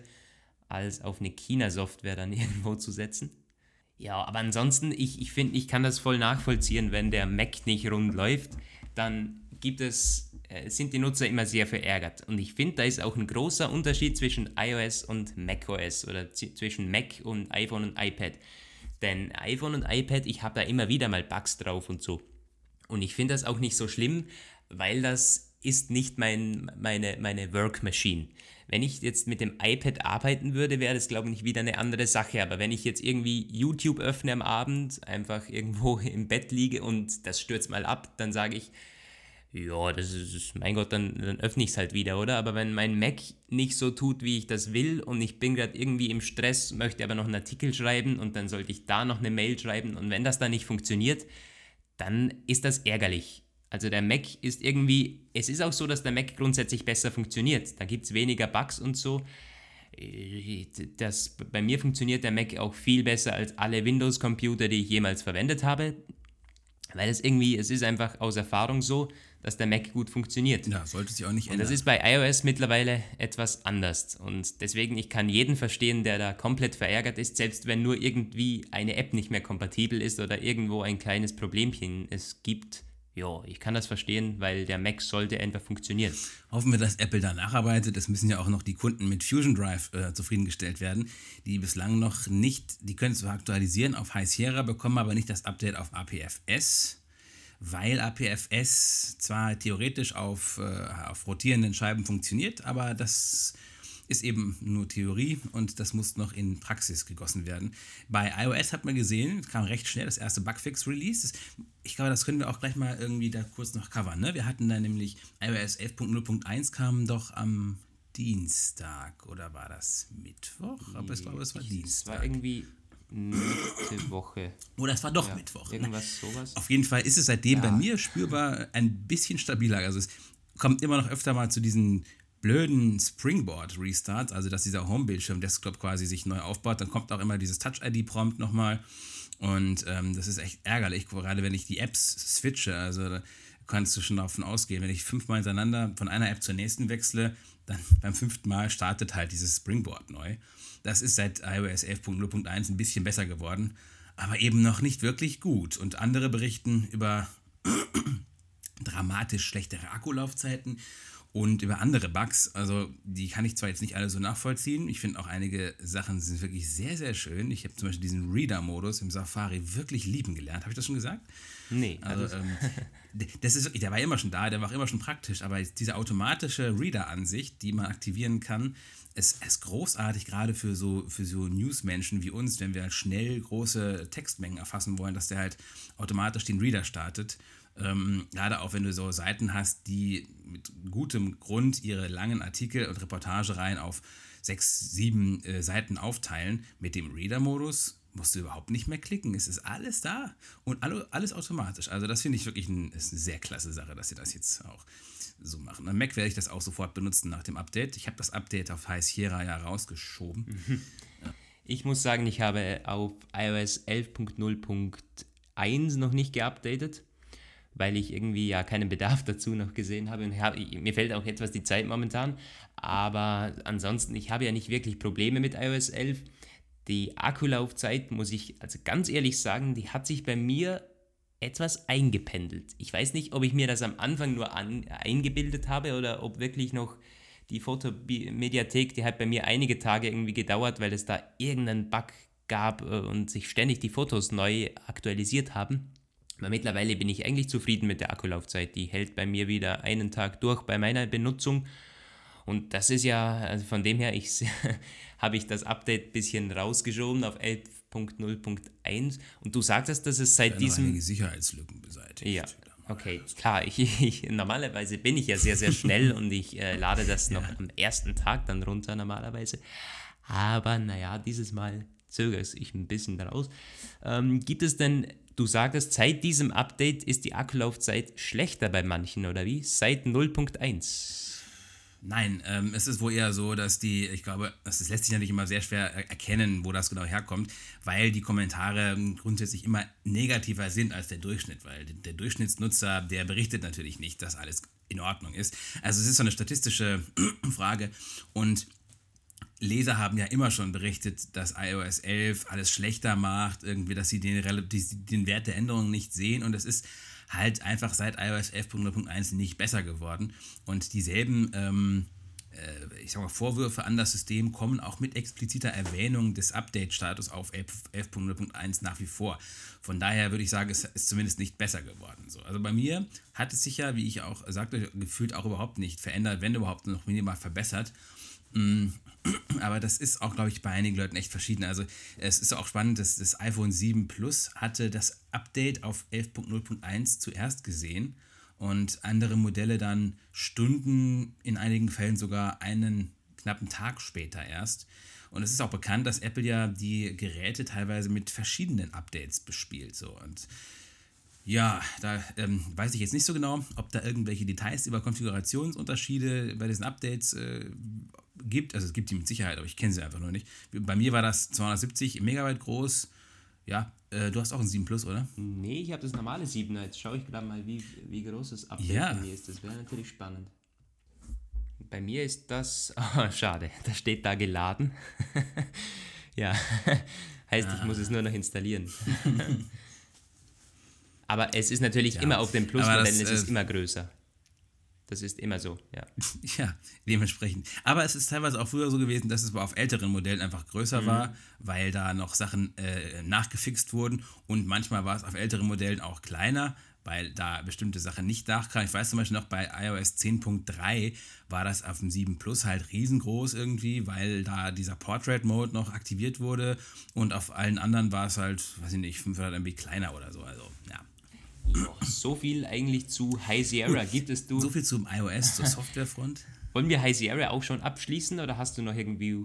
als auf eine China-Software dann irgendwo zu setzen. Ja, aber ansonsten, ich, ich finde, ich kann das voll nachvollziehen, wenn der Mac nicht rund läuft, dann gibt es sind die Nutzer immer sehr verärgert. Und ich finde, da ist auch ein großer Unterschied zwischen iOS und macOS oder zwischen Mac und iPhone und iPad. Denn iPhone und iPad, ich habe da immer wieder mal Bugs drauf und so. Und ich finde das auch nicht so schlimm, weil das ist nicht mein, meine, meine Work Machine. Wenn ich jetzt mit dem iPad arbeiten würde, wäre das, glaube ich, wieder eine andere Sache. Aber wenn ich jetzt irgendwie YouTube öffne am Abend, einfach irgendwo im Bett liege und das stürzt mal ab, dann sage ich, ja, das ist, mein Gott, dann, dann öffne ich es halt wieder, oder? Aber wenn mein Mac nicht so tut, wie ich das will und ich bin gerade irgendwie im Stress, möchte aber noch einen Artikel schreiben und dann sollte ich da noch eine Mail schreiben und wenn das dann nicht funktioniert, dann ist das ärgerlich. Also der Mac ist irgendwie, es ist auch so, dass der Mac grundsätzlich besser funktioniert. Da gibt es weniger Bugs und so. Das, bei mir funktioniert der Mac auch viel besser als alle Windows-Computer, die ich jemals verwendet habe. Weil es irgendwie, es ist einfach aus Erfahrung so, dass der Mac gut funktioniert. Ja, sollte sich auch nicht ändern. Und das ist bei iOS mittlerweile etwas anders. Und deswegen, ich kann jeden verstehen, der da komplett verärgert ist, selbst wenn nur irgendwie eine App nicht mehr kompatibel ist oder irgendwo ein kleines Problemchen es gibt. Ja, ich kann das verstehen, weil der Mac sollte einfach funktionieren. Hoffen wir, dass Apple da nacharbeitet. Es müssen ja auch noch die Kunden mit Fusion Drive äh, zufriedengestellt werden, die bislang noch nicht, die können zwar aktualisieren auf High Sierra, bekommen aber nicht das Update auf APFS weil APFS zwar theoretisch auf, äh, auf rotierenden Scheiben funktioniert, aber das ist eben nur Theorie und das muss noch in Praxis gegossen werden. Bei iOS hat man gesehen, kam recht schnell das erste Bugfix-Release. Ich glaube, das können wir auch gleich mal irgendwie da kurz noch covern. Ne? Wir hatten da nämlich iOS 11.0.1 kam doch am Dienstag oder war das Mittwoch? Aber es war, es war Dienstag. Es war irgendwie Woche. Oder es war doch ja, Mittwoch. Ne? Irgendwas sowas. Auf jeden Fall ist es seitdem ja. bei mir spürbar ein bisschen stabiler. Also es kommt immer noch öfter mal zu diesen blöden Springboard-Restarts, also dass dieser Home-Bildschirm-Desktop quasi sich neu aufbaut. Dann kommt auch immer dieses Touch-ID-Prompt nochmal. Und ähm, das ist echt ärgerlich, gerade wenn ich die Apps switche. Also da kannst du schon davon ausgehen, wenn ich fünfmal hintereinander von einer App zur nächsten wechsle, dann beim fünften Mal startet halt dieses Springboard neu. Das ist seit iOS 11.0.1 ein bisschen besser geworden, aber eben noch nicht wirklich gut. Und andere berichten über dramatisch schlechtere Akkulaufzeiten und über andere Bugs. Also die kann ich zwar jetzt nicht alle so nachvollziehen. Ich finde auch einige Sachen sind wirklich sehr, sehr schön. Ich habe zum Beispiel diesen Reader-Modus im Safari wirklich lieben gelernt. Habe ich das schon gesagt? Nee. Also, ähm, das ist wirklich, der war immer schon da, der war auch immer schon praktisch, aber diese automatische Reader-Ansicht, die man aktivieren kann, es ist großartig, gerade für so, für so Newsmenschen wie uns, wenn wir halt schnell große Textmengen erfassen wollen, dass der halt automatisch den Reader startet. Ähm, gerade auch wenn du so Seiten hast, die mit gutem Grund ihre langen Artikel und Reportagereihen auf sechs, sieben äh, Seiten aufteilen, mit dem Reader-Modus musst du überhaupt nicht mehr klicken. Es ist alles da und alles automatisch. Also das finde ich wirklich ein, ist eine sehr klasse Sache, dass sie das jetzt auch so machen. Am Mac werde ich das auch sofort benutzen nach dem Update. Ich habe das Update auf High Sierra ja rausgeschoben. Ich muss sagen, ich habe auf iOS 11.0.1 noch nicht geupdatet, weil ich irgendwie ja keinen Bedarf dazu noch gesehen habe. Und mir fällt auch etwas die Zeit momentan. Aber ansonsten, ich habe ja nicht wirklich Probleme mit iOS 11. Die Akkulaufzeit, muss ich also ganz ehrlich sagen, die hat sich bei mir etwas eingependelt. Ich weiß nicht, ob ich mir das am Anfang nur an, eingebildet habe oder ob wirklich noch die Fotomediathek, die hat bei mir einige Tage irgendwie gedauert, weil es da irgendeinen Bug gab äh, und sich ständig die Fotos neu aktualisiert haben. Aber mittlerweile bin ich eigentlich zufrieden mit der Akkulaufzeit. Die hält bei mir wieder einen Tag durch bei meiner Benutzung. Und das ist ja, also von dem her, ich habe ich das Update ein bisschen rausgeschoben auf 11.0.1 und du sagtest, dass es seit ja, diesem... einige Sicherheitslücken beseitigt. Ja, okay, klar. Ich, ich, normalerweise bin ich ja sehr, sehr schnell und ich äh, lade das ja. noch am ersten Tag dann runter normalerweise. Aber naja, dieses Mal zögere ich ein bisschen daraus. Ähm, gibt es denn, du sagtest, seit diesem Update ist die Akkulaufzeit schlechter bei manchen, oder wie? Seit 0.1? Nein, ähm, es ist wohl eher so, dass die, ich glaube, das lässt sich natürlich immer sehr schwer erkennen, wo das genau herkommt, weil die Kommentare grundsätzlich immer negativer sind als der Durchschnitt, weil der Durchschnittsnutzer, der berichtet natürlich nicht, dass alles in Ordnung ist. Also es ist so eine statistische Frage und Leser haben ja immer schon berichtet, dass iOS 11 alles schlechter macht, irgendwie, dass sie den, den Wert der Änderungen nicht sehen und es ist halt einfach seit iOS 11.0.1 nicht besser geworden. Und dieselben ähm, äh, ich sag mal, Vorwürfe an das System kommen auch mit expliziter Erwähnung des Update-Status auf 11.0.1 nach wie vor. Von daher würde ich sagen, es ist zumindest nicht besser geworden. So, also bei mir hat es sich ja, wie ich auch sagte, gefühlt auch überhaupt nicht verändert, wenn überhaupt noch minimal verbessert. Aber das ist auch, glaube ich, bei einigen Leuten echt verschieden. Also es ist auch spannend, dass das iPhone 7 Plus hatte das Update auf 11.0.1 zuerst gesehen und andere Modelle dann Stunden, in einigen Fällen sogar einen knappen Tag später erst. Und es ist auch bekannt, dass Apple ja die Geräte teilweise mit verschiedenen Updates bespielt. So. Und ja, da ähm, weiß ich jetzt nicht so genau, ob da irgendwelche Details über Konfigurationsunterschiede bei diesen Updates äh, gibt. Also es gibt die mit Sicherheit, aber ich kenne sie einfach nur nicht. Bei mir war das 270 Megabyte groß. Ja, äh, du hast auch ein 7 Plus, oder? Nee, ich habe das normale 7 Jetzt schaue ich gerade mal, wie, wie groß das Update Ja. bei mir ist. Das wäre natürlich spannend. Bei mir ist das. Oh, schade, da steht da geladen. ja, heißt, ich muss es nur noch installieren. Aber es ist natürlich Ja, immer auf den aber Plus-Modellen, das, es ist äh, immer größer. Das ist immer so, ja. Ja, dementsprechend. Aber es ist teilweise auch früher so gewesen, dass es auf älteren Modellen einfach größer war, weil da noch Sachen äh, nachgefixt wurden. Und manchmal war es auf älteren Modellen auch kleiner, weil da bestimmte Sachen nicht nachkamen. Ich weiß zum Beispiel noch, bei iOS 10.3 war das auf dem 7 Plus halt riesengroß irgendwie, weil da dieser Portrait Mode noch aktiviert wurde. Und auf allen anderen war es halt, weiß ich nicht, 500 MB kleiner oder so. Also, ja. Jo, so viel eigentlich zu High Sierra. Gibt es du. So viel zum iOS, zur Softwarefront. Wollen wir High Sierra auch schon abschließen oder hast du noch irgendwie.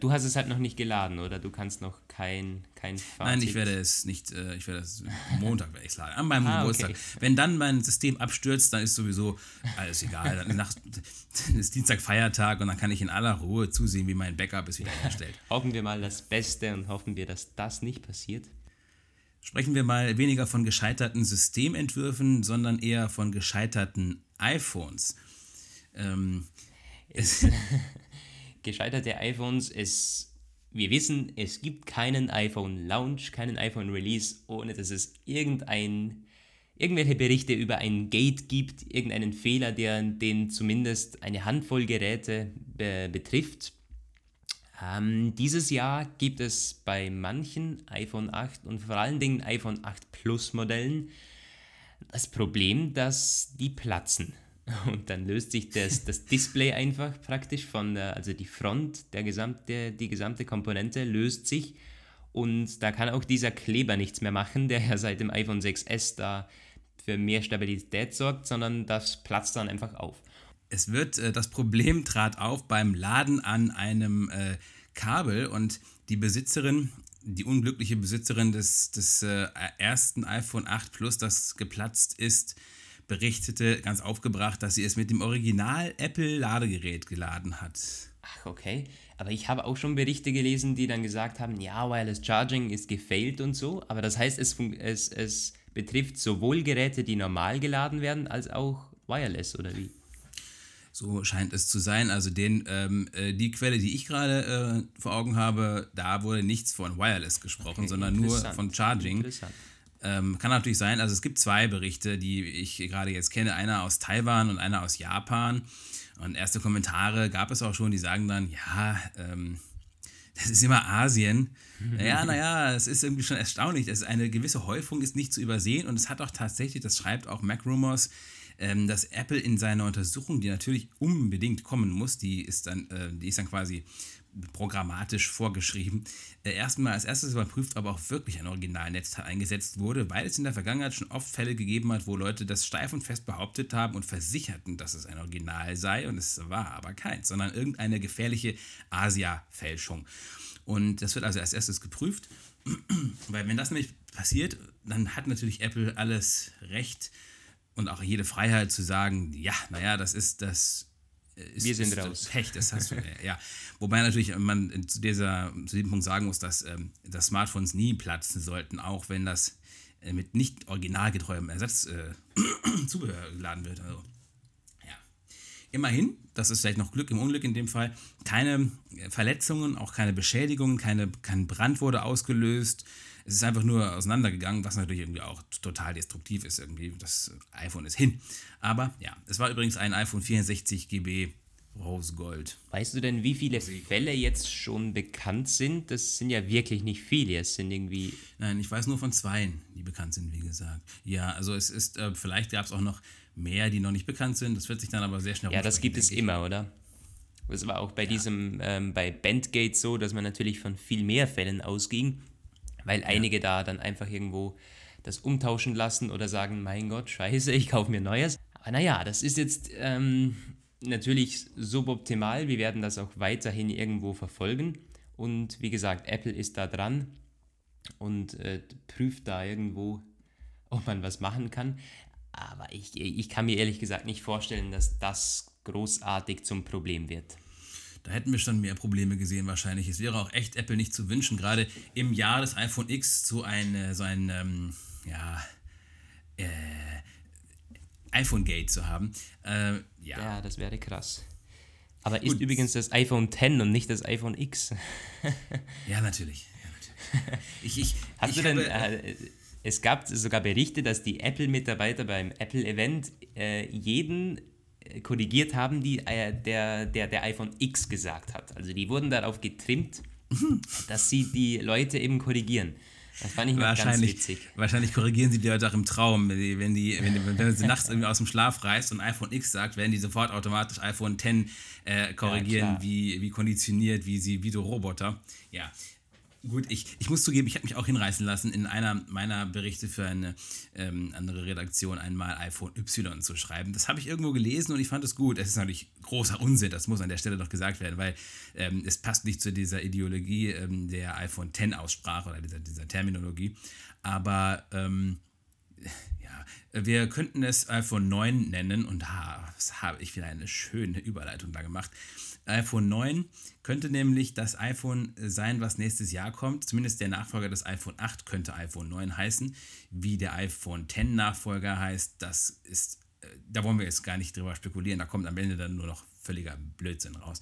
Du hast es halt noch nicht geladen, oder? Du kannst noch kein, kein Fazit. Nein, ich werde es nicht, äh, ich werde es Montag werde ich es laden, an meinem Ah, Geburtstag. okay. Wenn dann mein System abstürzt, dann ist sowieso alles egal. Dann nach, ist Dienstag Feiertag und dann kann ich in aller Ruhe zusehen, wie mein Backup ist wiederhergestellt. Hoffen wir mal das Beste und hoffen wir, dass das nicht passiert. Sprechen wir mal weniger von gescheiterten Systementwürfen, sondern eher von gescheiterten iPhones. Ähm, Es, gescheiterte iPhones, es, wir wissen, es gibt keinen iPhone Launch, keinen iPhone Release, ohne dass es irgendein, irgendwelche Berichte über ein Gate gibt, irgendeinen Fehler, der den zumindest eine Handvoll Geräte be betrifft. Ähm, dieses Jahr gibt es bei manchen iPhone 8 und vor allen Dingen iPhone 8 Plus Modellen das Problem, dass die platzen. Und dann löst sich das, das Display einfach praktisch von der, also die Front, der gesamte, die gesamte Komponente löst sich. Und da kann auch dieser Kleber nichts mehr machen, der ja seit dem iPhone 6S da für mehr Stabilität sorgt, sondern das platzt dann einfach auf. Es wird, äh, das Problem trat auf beim Laden an einem äh, Kabel und die Besitzerin, die unglückliche Besitzerin des, des äh, ersten iPhone 8 Plus, das geplatzt ist, berichtete ganz aufgebracht, dass sie es mit dem Original Apple Ladegerät geladen hat. Ach, okay. Aber ich habe auch schon Berichte gelesen, die dann gesagt haben, ja, Wireless Charging ist gefailt und so. Aber das heißt, es, es, es betrifft sowohl Geräte, die normal geladen werden, als auch Wireless, oder wie? So scheint es zu sein. Also den, ähm, äh, die Quelle, die ich gerade äh, vor Augen habe, da wurde nichts von Wireless gesprochen, Okay, sondern nur von Charging. Interessant. Ähm, kann natürlich sein, also es gibt zwei Berichte, die ich gerade jetzt kenne, einer aus Taiwan und einer aus Japan. Und erste Kommentare gab es auch schon, die sagen dann, ja, ähm, das ist immer Asien. Ja, naja, es ist irgendwie schon erstaunlich. Es ist eine gewisse Häufung ist nicht zu übersehen und es hat auch tatsächlich, das schreibt auch Mac Rumors, ähm, dass Apple in seiner Untersuchung, die natürlich unbedingt kommen muss, die ist dann, äh, die ist dann quasi programmatisch vorgeschrieben, äh, erstmal als erstes überprüft, ob auch wirklich ein Originalnetzteil eingesetzt wurde, weil es in der Vergangenheit schon oft Fälle gegeben hat, wo Leute das steif und fest behauptet haben und versicherten, dass es ein Original sei. Und es war aber keins, sondern irgendeine gefährliche Asia-Fälschung. Und das wird also als erstes geprüft, weil wenn das nämlich passiert, dann hat natürlich Apple alles Recht und auch jede Freiheit zu sagen, ja, naja, das ist das ist, Wir sind ist raus. Pech, das hast du, ja. Wobei natürlich man zu, dieser, zu diesem Punkt sagen muss, dass, ähm, dass Smartphones nie platzen sollten, auch wenn das äh, mit nicht originalgetreuem Ersatz äh, geladen wird. Also, ja. Immerhin, das ist vielleicht noch Glück im Unglück in dem Fall, keine äh, Verletzungen, auch keine Beschädigungen, keine, kein Brand wurde ausgelöst. Es ist einfach nur auseinandergegangen, was natürlich irgendwie auch total destruktiv ist. Irgendwie das iPhone ist hin. Aber ja, es war übrigens ein iPhone 64 GB Rose Gold. Weißt du denn, wie viele Fälle jetzt schon bekannt sind? Das sind ja wirklich nicht viele. Es sind irgendwie. Nein, ich weiß nur von zwei, die bekannt sind, wie gesagt. Ja, also es ist, äh, vielleicht gab es auch noch mehr, die noch nicht bekannt sind. Das wird sich dann aber sehr schnell Ja, das gibt es ich. immer, oder? Das war auch bei ja. diesem, ähm, bei Bandgate so, dass man natürlich von viel mehr Fällen ausging, weil ja. einige da dann einfach irgendwo das umtauschen lassen oder sagen, mein Gott, scheiße, ich kaufe mir Neues. Aber naja, das ist jetzt ähm, natürlich suboptimal. Wir werden das auch weiterhin irgendwo verfolgen. Und wie gesagt, Apple ist da dran und äh, prüft da irgendwo, ob man was machen kann. Aber ich, ich kann mir ehrlich gesagt nicht vorstellen, dass das großartig zum Problem wird. Da hätten wir schon mehr Probleme gesehen wahrscheinlich. Es wäre auch echt Apple nicht zu wünschen, gerade im Jahr des iPhone X so ein, äh, so ein ähm, ja, äh, iPhone Gate zu haben. Äh, ja. ja, das wäre krass. Aber ist übrigens das iPhone X und nicht das iPhone X. ja, natürlich. Ja, natürlich. Ich, ich, Hast ich du denn, äh, es gab sogar Berichte, dass die Apple-Mitarbeiter beim Apple-Event äh, jeden korrigiert haben, die äh, der, der, der iPhone X gesagt hat. Also die wurden darauf getrimmt, dass sie die Leute eben korrigieren. Das fand ich wahrscheinlich, ganz witzig. Wahrscheinlich korrigieren sie die Leute auch im Traum. Wenn, die, wenn, die, wenn, wenn sie nachts irgendwie aus dem Schlaf reißt und iPhone X sagt, werden die sofort automatisch iPhone X äh, korrigieren, ja, wie, wie konditioniert, wie sie, wie du Roboter. Ja, Gut, ich, ich muss zugeben, ich habe mich auch hinreißen lassen, in einer meiner Berichte für eine ähm, andere Redaktion einmal iPhone Y zu schreiben. Das habe ich irgendwo gelesen und ich fand es gut. Es ist natürlich großer Unsinn, das muss an der Stelle noch gesagt werden, weil ähm, es passt nicht zu dieser Ideologie ähm, der iPhone X-Aussprache oder dieser, dieser Terminologie. Aber ähm, ja, wir könnten es iPhone 9 nennen und ha, das habe ich wieder eine schöne Überleitung da gemacht iPhone 9 könnte nämlich das iPhone sein, was nächstes Jahr kommt. Zumindest der Nachfolger des iPhone 8 könnte iPhone 9 heißen. Wie der iPhone 10 Nachfolger heißt, das ist, äh, da wollen wir jetzt gar nicht drüber spekulieren. Da kommt am Ende dann nur noch völliger Blödsinn raus.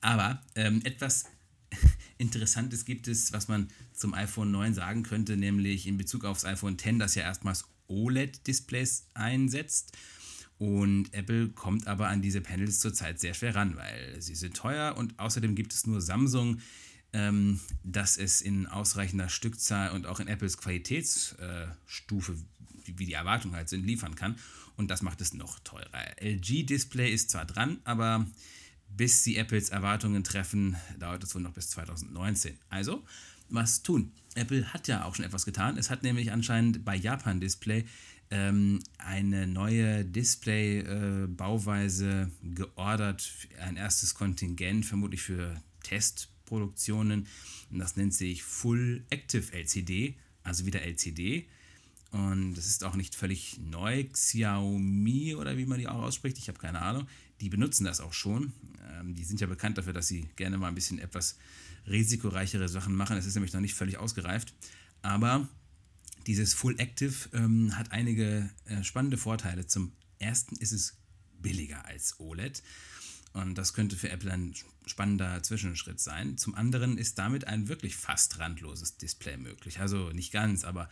Aber ähm, etwas Interessantes gibt es, was man zum iPhone 9 sagen könnte, nämlich in Bezug aufs iPhone 10, das ja erstmals OLED-Displays einsetzt. Und Apple kommt aber an diese Panels zurzeit sehr schwer ran, weil sie sind teuer und außerdem gibt es nur Samsung, ähm, das es in ausreichender Stückzahl und auch in Apples Qualitätsstufe, äh, wie, die Erwartungen halt sind, liefern kann. Und das macht es noch teurer. LG-Display ist zwar dran, aber bis sie Apples Erwartungen treffen, dauert es wohl noch bis 2019. Also, was tun? Apple hat ja auch schon etwas getan. Es hat nämlich anscheinend bei Japan Display ähm, eine neue Display-Bauweise äh, geordert, ein erstes Kontingent, vermutlich für Testproduktionen. Und das nennt sich Full Active LCD, also wieder LCD. Und das ist auch nicht völlig neu. Xiaomi oder wie man die auch ausspricht, ich habe keine Ahnung. Die benutzen das auch schon. Ähm, die sind ja bekannt dafür, dass sie gerne mal ein bisschen etwas risikoreichere Sachen machen. Es ist nämlich noch nicht völlig ausgereift. Aber dieses Full Active ähm, hat einige äh, spannende Vorteile. Zum ersten ist es billiger als OLED. Und das könnte für Apple ein spannender Zwischenschritt sein. Zum anderen ist damit ein wirklich fast randloses Display möglich. Also nicht ganz, aber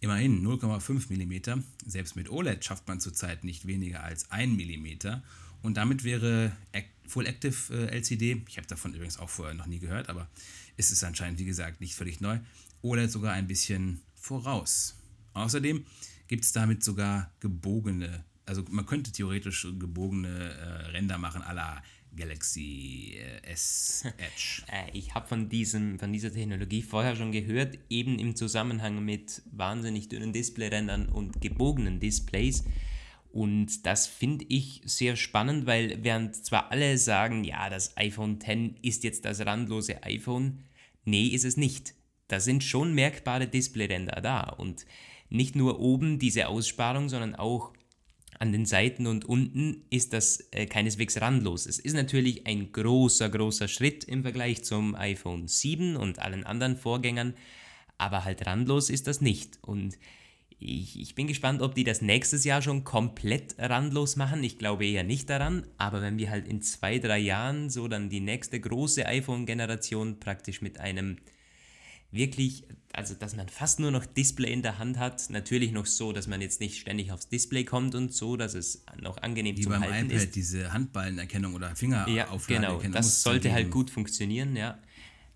immerhin 0,5 mm. Selbst mit OLED schafft man zurzeit nicht weniger als 1 mm. Und damit wäre Full Active äh, LCD, ich habe davon übrigens auch vorher noch nie gehört, aber ist es anscheinend, wie gesagt, nicht völlig neu, OLED sogar ein bisschen voraus. Außerdem gibt es damit sogar gebogene, also man könnte theoretisch gebogene äh, Ränder machen à la Galaxy äh, S Edge. Äh, ich habe von, von dieser Technologie vorher schon gehört, eben im Zusammenhang mit wahnsinnig dünnen Displayrändern und gebogenen Displays. Und das finde ich sehr spannend, weil während zwar alle sagen, ja, das iPhone X ist jetzt das randlose iPhone, nee, ist es nicht da sind schon merkbare Displayränder da und nicht nur oben diese Aussparung, sondern auch an den Seiten und unten ist das äh, keineswegs randlos. Es ist natürlich ein großer, großer Schritt im Vergleich zum iPhone 7 und allen anderen Vorgängern, aber halt randlos ist das nicht. Und ich, ich bin gespannt, ob die das nächstes Jahr schon komplett randlos machen. Ich glaube eher nicht daran, aber wenn wir halt in zwei, drei Jahren so dann die nächste große iPhone-Generation praktisch mit einem wirklich, also dass man fast nur noch Display in der Hand hat. Natürlich noch so, dass man jetzt nicht ständig aufs Display kommt und so, dass es noch angenehm Wie zum beim Halten iPad, ist. diese Handballenerkennung oder Fingerauflagenerkennung. Ja, genau. Das sollte halt gut funktionieren, ja.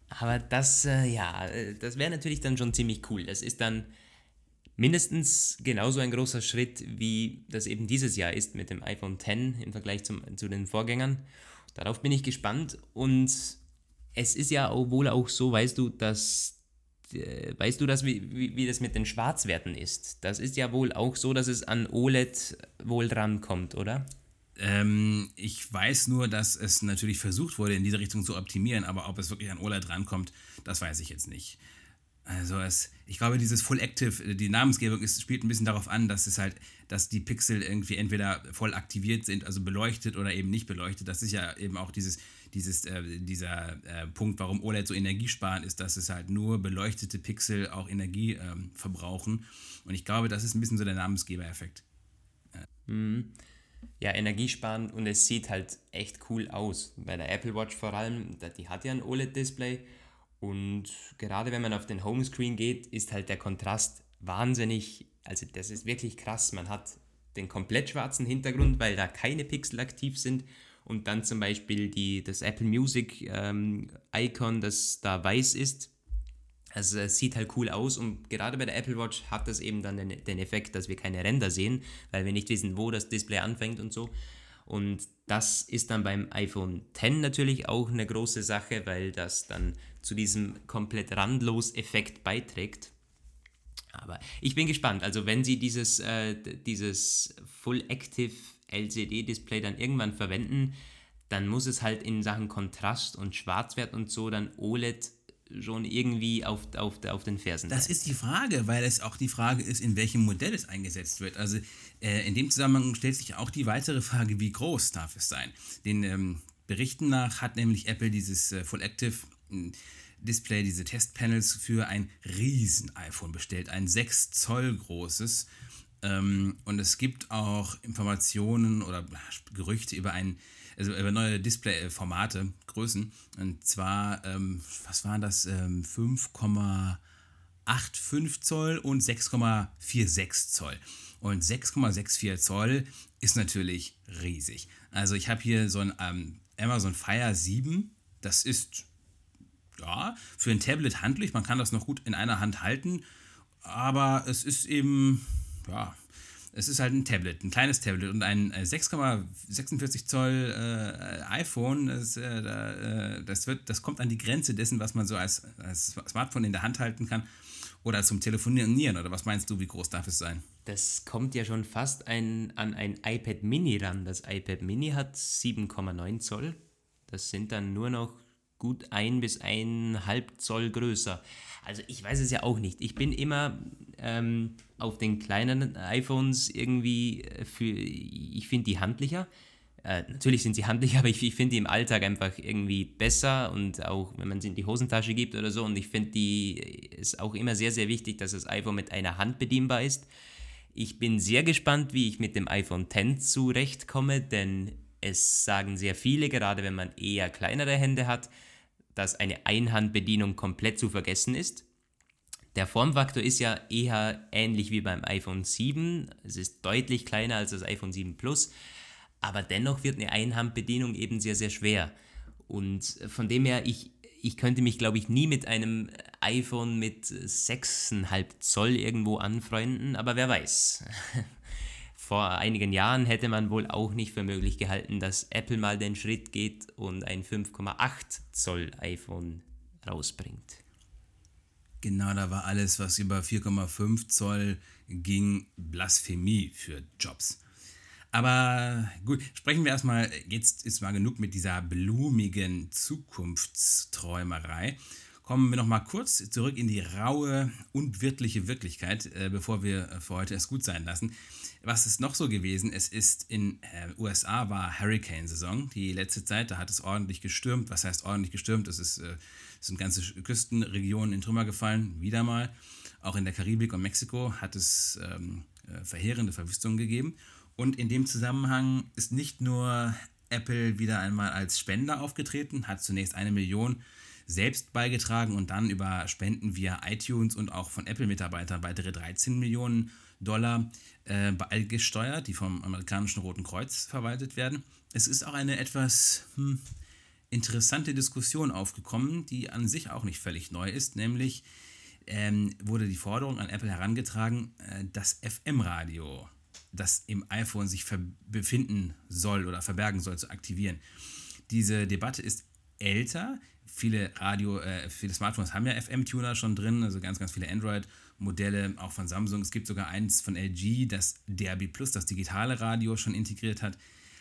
Aber das, äh, ja, äh, das wäre natürlich dann schon ziemlich cool. Das ist dann mindestens genauso ein großer Schritt, wie das eben dieses Jahr ist mit dem iPhone X im Vergleich zum, zu den Vorgängern. Darauf bin ich gespannt und es ist ja auch wohl auch so, weißt du, dass weißt du das, wie, wie, wie das mit den Schwarzwerten ist? Das ist ja wohl auch so, dass es an OLED wohl drankommt, oder? Ähm, ich weiß nur, dass es natürlich versucht wurde, in diese Richtung zu optimieren, aber ob es wirklich an OLED rankommt, das weiß ich jetzt nicht. Also es, ich glaube, dieses Full Active, äh, die Namensgebung ist, spielt ein bisschen darauf an, dass es halt, dass die Pixel irgendwie entweder voll aktiviert sind, also beleuchtet oder eben nicht beleuchtet. Das ist ja eben auch dieses, dieses, äh, dieser äh, Punkt, warum OLED so energiesparend ist, dass es halt nur beleuchtete Pixel auch Energie ähm, verbrauchen. Und ich glaube, das ist ein bisschen so der Namensgebereffekt. Ja, energiesparend und es sieht halt echt cool aus. Bei der Apple Watch vor allem, die hat ja ein OLED-Display und gerade wenn man auf den Homescreen geht, ist halt der Kontrast wahnsinnig, also das ist wirklich krass. Man hat den komplett schwarzen Hintergrund, weil da keine Pixel aktiv sind und dann zum Beispiel die, das Apple Music ähm, Icon, das da weiß ist, also es sieht halt cool aus und gerade bei der Apple Watch hat das eben dann den, den Effekt, dass wir keine Ränder sehen, weil wir nicht wissen, wo das Display anfängt und so. Und das ist dann beim iPhone X natürlich auch eine große Sache, weil das dann zu diesem komplett randlos Effekt beiträgt. Aber ich bin gespannt. Also wenn sie dieses, äh, dieses Full Active LCD-Display dann irgendwann verwenden, dann muss es halt in Sachen Kontrast und Schwarzwert und so dann OLED schon irgendwie auf, auf, auf den Fersen Das ist die Frage, weil es auch die Frage ist, in welchem Modell es eingesetzt wird. Also äh, in dem Zusammenhang stellt sich auch die weitere Frage, wie groß darf es sein? Den ähm, Berichten nach hat nämlich Apple dieses äh, Full Active äh, Display, diese Testpanels für ein riesen iPhone bestellt, ein 6 Zoll großes. Ähm, und es gibt auch Informationen oder Gerüchte über ein, also über neue Display-Formate, Größen. Und zwar, ähm, was waren das? Ähm, 5,85 Zoll und 6,46 Zoll. Und 6,64 Zoll ist natürlich riesig. Also ich habe hier so ein ähm, Amazon Fire 7. Das ist ja, für ein Tablet handlich. Man kann das noch gut in einer Hand halten, aber es ist eben, ja, es ist halt ein Tablet, ein kleines Tablet und ein äh, 6,46 Zoll äh, iPhone, das, äh, äh, das, wird, das kommt an die Grenze dessen, was man so als, als Smartphone in der Hand halten kann oder zum Telefonieren. Oder was meinst du, wie groß darf es sein? Das kommt ja schon fast ein, an ein iPad Mini ran. Das iPad Mini hat 7,9 Zoll. Das sind dann nur noch gut ein bis eineinhalb Zoll größer. Also ich weiß es ja auch nicht. Ich bin immer ähm, auf den kleinen iPhones irgendwie äh, für, ich finde die handlicher. Äh, natürlich sind sie handlich, aber ich, ich finde die im Alltag einfach irgendwie besser und auch wenn man sie in die Hosentasche gibt oder so. Und ich finde die ist auch immer sehr, sehr wichtig, dass das iPhone mit einer Hand bedienbar ist. Ich bin sehr gespannt, wie ich mit dem iPhone X zurechtkomme, denn es sagen sehr viele, gerade wenn man eher kleinere Hände hat, dass eine Einhandbedienung komplett zu vergessen ist. Der Formfaktor ist ja eher ähnlich wie beim iPhone 7. Es ist deutlich kleiner als das iPhone 7 Plus, aber dennoch wird eine Einhandbedienung eben sehr, sehr schwer. Und von dem her, ich, ich könnte mich, glaube ich, nie mit einem iPhone mit 6,5 Zoll irgendwo anfreunden, aber wer weiß. Vor einigen Jahren hätte man wohl auch nicht für möglich gehalten, dass Apple mal den Schritt geht und ein 5,8 Zoll iPhone rausbringt. Genau, da war alles, was über 4,5 Zoll ging, Blasphemie für Jobs. Aber gut, sprechen wir erstmal, jetzt ist mal genug mit dieser blumigen Zukunftsträumerei. Kommen wir noch mal kurz zurück in die raue und wirtliche Wirklichkeit, äh, bevor wir für heute es gut sein lassen. Was ist noch so gewesen? Es ist in äh, USA war Hurricane-Saison, die letzte Zeit, da hat es ordentlich gestürmt. Was heißt ordentlich gestürmt? Es ist, äh, sind ganze Küstenregionen in Trümmer gefallen, wieder mal. Auch in der Karibik und Mexiko hat es ähm, äh, verheerende Verwüstungen gegeben. Und in dem Zusammenhang ist nicht nur Apple wieder einmal als Spender aufgetreten, hat zunächst eine Million selbst beigetragen und dann über Spenden via iTunes und auch von Apple-Mitarbeitern weitere 13 Millionen Dollar äh, beigesteuert, die vom amerikanischen Roten Kreuz verwaltet werden. Es ist auch eine etwas hm, interessante Diskussion aufgekommen, die an sich auch nicht völlig neu ist, nämlich ähm, wurde die Forderung an Apple herangetragen, äh, das FM-Radio, das im iPhone sich befinden soll oder verbergen soll, zu aktivieren. Diese Debatte ist älter. Viele Radio, äh, viele Smartphones haben ja FM-Tuner schon drin, also ganz, ganz viele Android-Modelle, auch von Samsung. Es gibt sogar eins von LG, das DRB Plus, das digitale Radio schon integriert hat.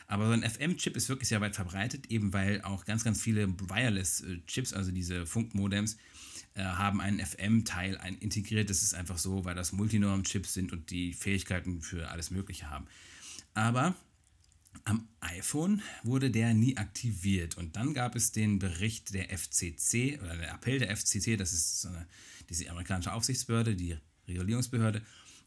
Aber so ein FM-Chip ist wirklich sehr weit verbreitet, eben weil auch ganz, ganz viele Wireless-Chips, also diese Funkmodems, äh, haben einen FM-Teil integriert. Das ist einfach so, weil das Multinorm-Chips sind und die Fähigkeiten für alles Mögliche haben. Aber am iPhone wurde der nie aktiviert. Und dann gab es den Bericht der FCC oder der Appell der FCC, das ist so eine, diese amerikanische Aufsichtsbehörde, die Regulierungsbehörde,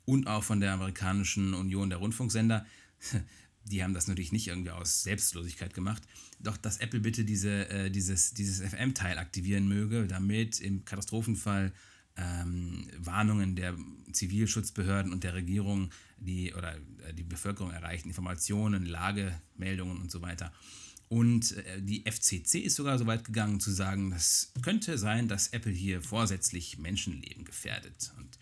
und auch von der amerikanischen Union der Rundfunksender, die haben das natürlich nicht irgendwie aus Selbstlosigkeit gemacht, doch dass Apple bitte diese, äh, dieses, dieses FM-Teil aktivieren möge, damit im Katastrophenfall ähm, Warnungen der Zivilschutzbehörden und der Regierung die, oder äh, die Bevölkerung erreichen, Informationen, Lagemeldungen und so weiter. Und äh, die FCC ist sogar so weit gegangen zu sagen, das könnte sein, dass Apple hier vorsätzlich Menschenleben gefährdet. Und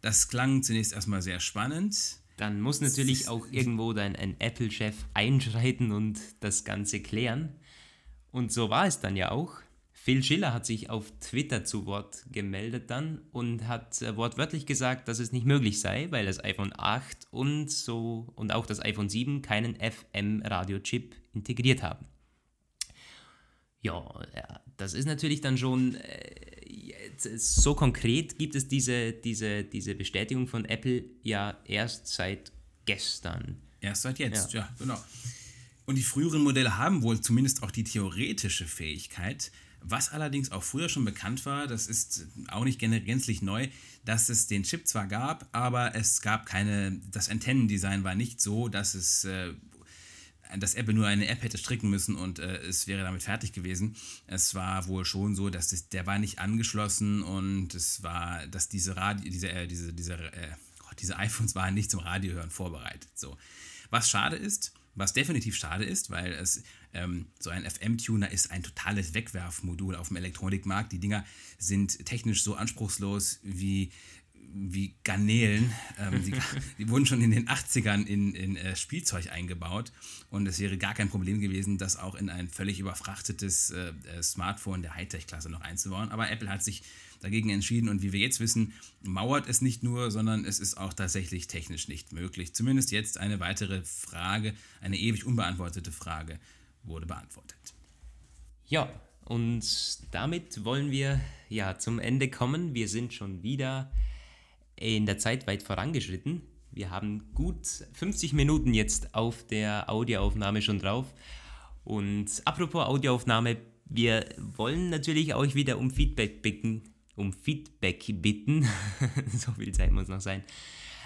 das klang zunächst erstmal sehr spannend. Dann muss natürlich auch irgendwo dann ein Apple-Chef einschreiten und das Ganze klären. Und so war es dann ja auch. Phil Schiller hat sich auf Twitter zu Wort gemeldet dann und hat äh, wortwörtlich gesagt, dass es nicht möglich sei, weil das iPhone 8 und so und auch das iPhone 7 keinen FM-Radio-Chip integriert haben. Ja, das ist natürlich dann schon äh, so konkret gibt es diese, diese, diese Bestätigung von Apple ja erst seit gestern. Erst seit jetzt, ja, ja genau. Und die früheren Modelle haben wohl zumindest auch die theoretische Fähigkeit, was allerdings auch früher schon bekannt war, das ist auch nicht gänzlich neu, dass es den Chip zwar gab, aber es gab keine, das Antennendesign war nicht so, dass es äh, dass Apple nur eine App hätte stricken müssen und äh, es wäre damit fertig gewesen. Es war wohl schon so, dass das, der war nicht angeschlossen und es war, dass diese Radio, diese, äh, diese, diese, äh, diese iPhones waren nicht zum Radiohören vorbereitet. So. Was schade ist, was definitiv schade ist, weil es ähm, so ein FM-Tuner ist ein totales Wegwerfmodul auf dem Elektronikmarkt. Die Dinger sind technisch so anspruchslos wie wie Garnelen. Ähm, die, die, wurden schon in den 80ern in, in äh, Spielzeug eingebaut und es wäre gar kein Problem gewesen, das auch in ein völlig überfrachtetes äh, äh, Smartphone der Hightech-Klasse noch einzubauen. Aber Apple hat sich dagegen entschieden und wie wir jetzt wissen, mauert es nicht nur, sondern es ist auch tatsächlich technisch nicht möglich. Zumindest jetzt eine weitere Frage, eine ewig unbeantwortete Frage wurde beantwortet. Ja, und damit wollen wir ja zum Ende kommen. Wir sind schon wieder in der Zeit weit vorangeschritten. Wir haben gut 50 Minuten jetzt auf der Audioaufnahme schon drauf. Und apropos Audioaufnahme, wir wollen natürlich euch wieder um Feedback bitten, um Feedback bitten, so viel Zeit muss noch sein,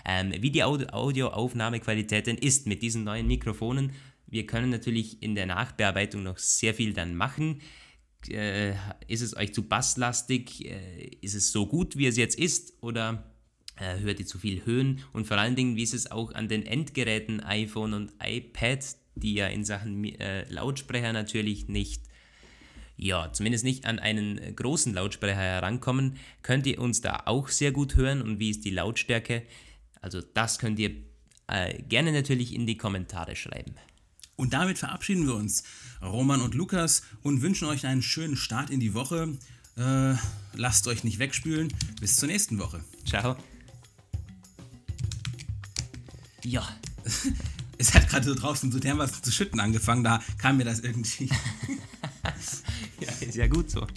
ähm, wie die Audioaufnahmequalität denn ist mit diesen neuen Mikrofonen. Wir können natürlich in der Nachbearbeitung noch sehr viel dann machen. Äh, ist es euch zu basslastig? Äh, ist es so gut, wie es jetzt ist? Oder äh, hört ihr zu viel Höhen und vor allen Dingen, wie ist es auch an den Endgeräten iPhone und iPad, die ja in Sachen äh, Lautsprecher natürlich nicht, ja, zumindest nicht an einen großen Lautsprecher herankommen, könnt ihr uns da auch sehr gut hören und wie ist die Lautstärke? Also das könnt ihr äh, gerne natürlich in die Kommentare schreiben. Und damit verabschieden wir uns, Roman und Lukas, und wünschen euch einen schönen Start in die Woche. Äh, lasst euch nicht wegspülen. Bis zur nächsten Woche. Ciao. Ja. Es hat gerade so draußen so dermaßen zu schütten angefangen, da kam mir das irgendwie. ja, ist ja gut so.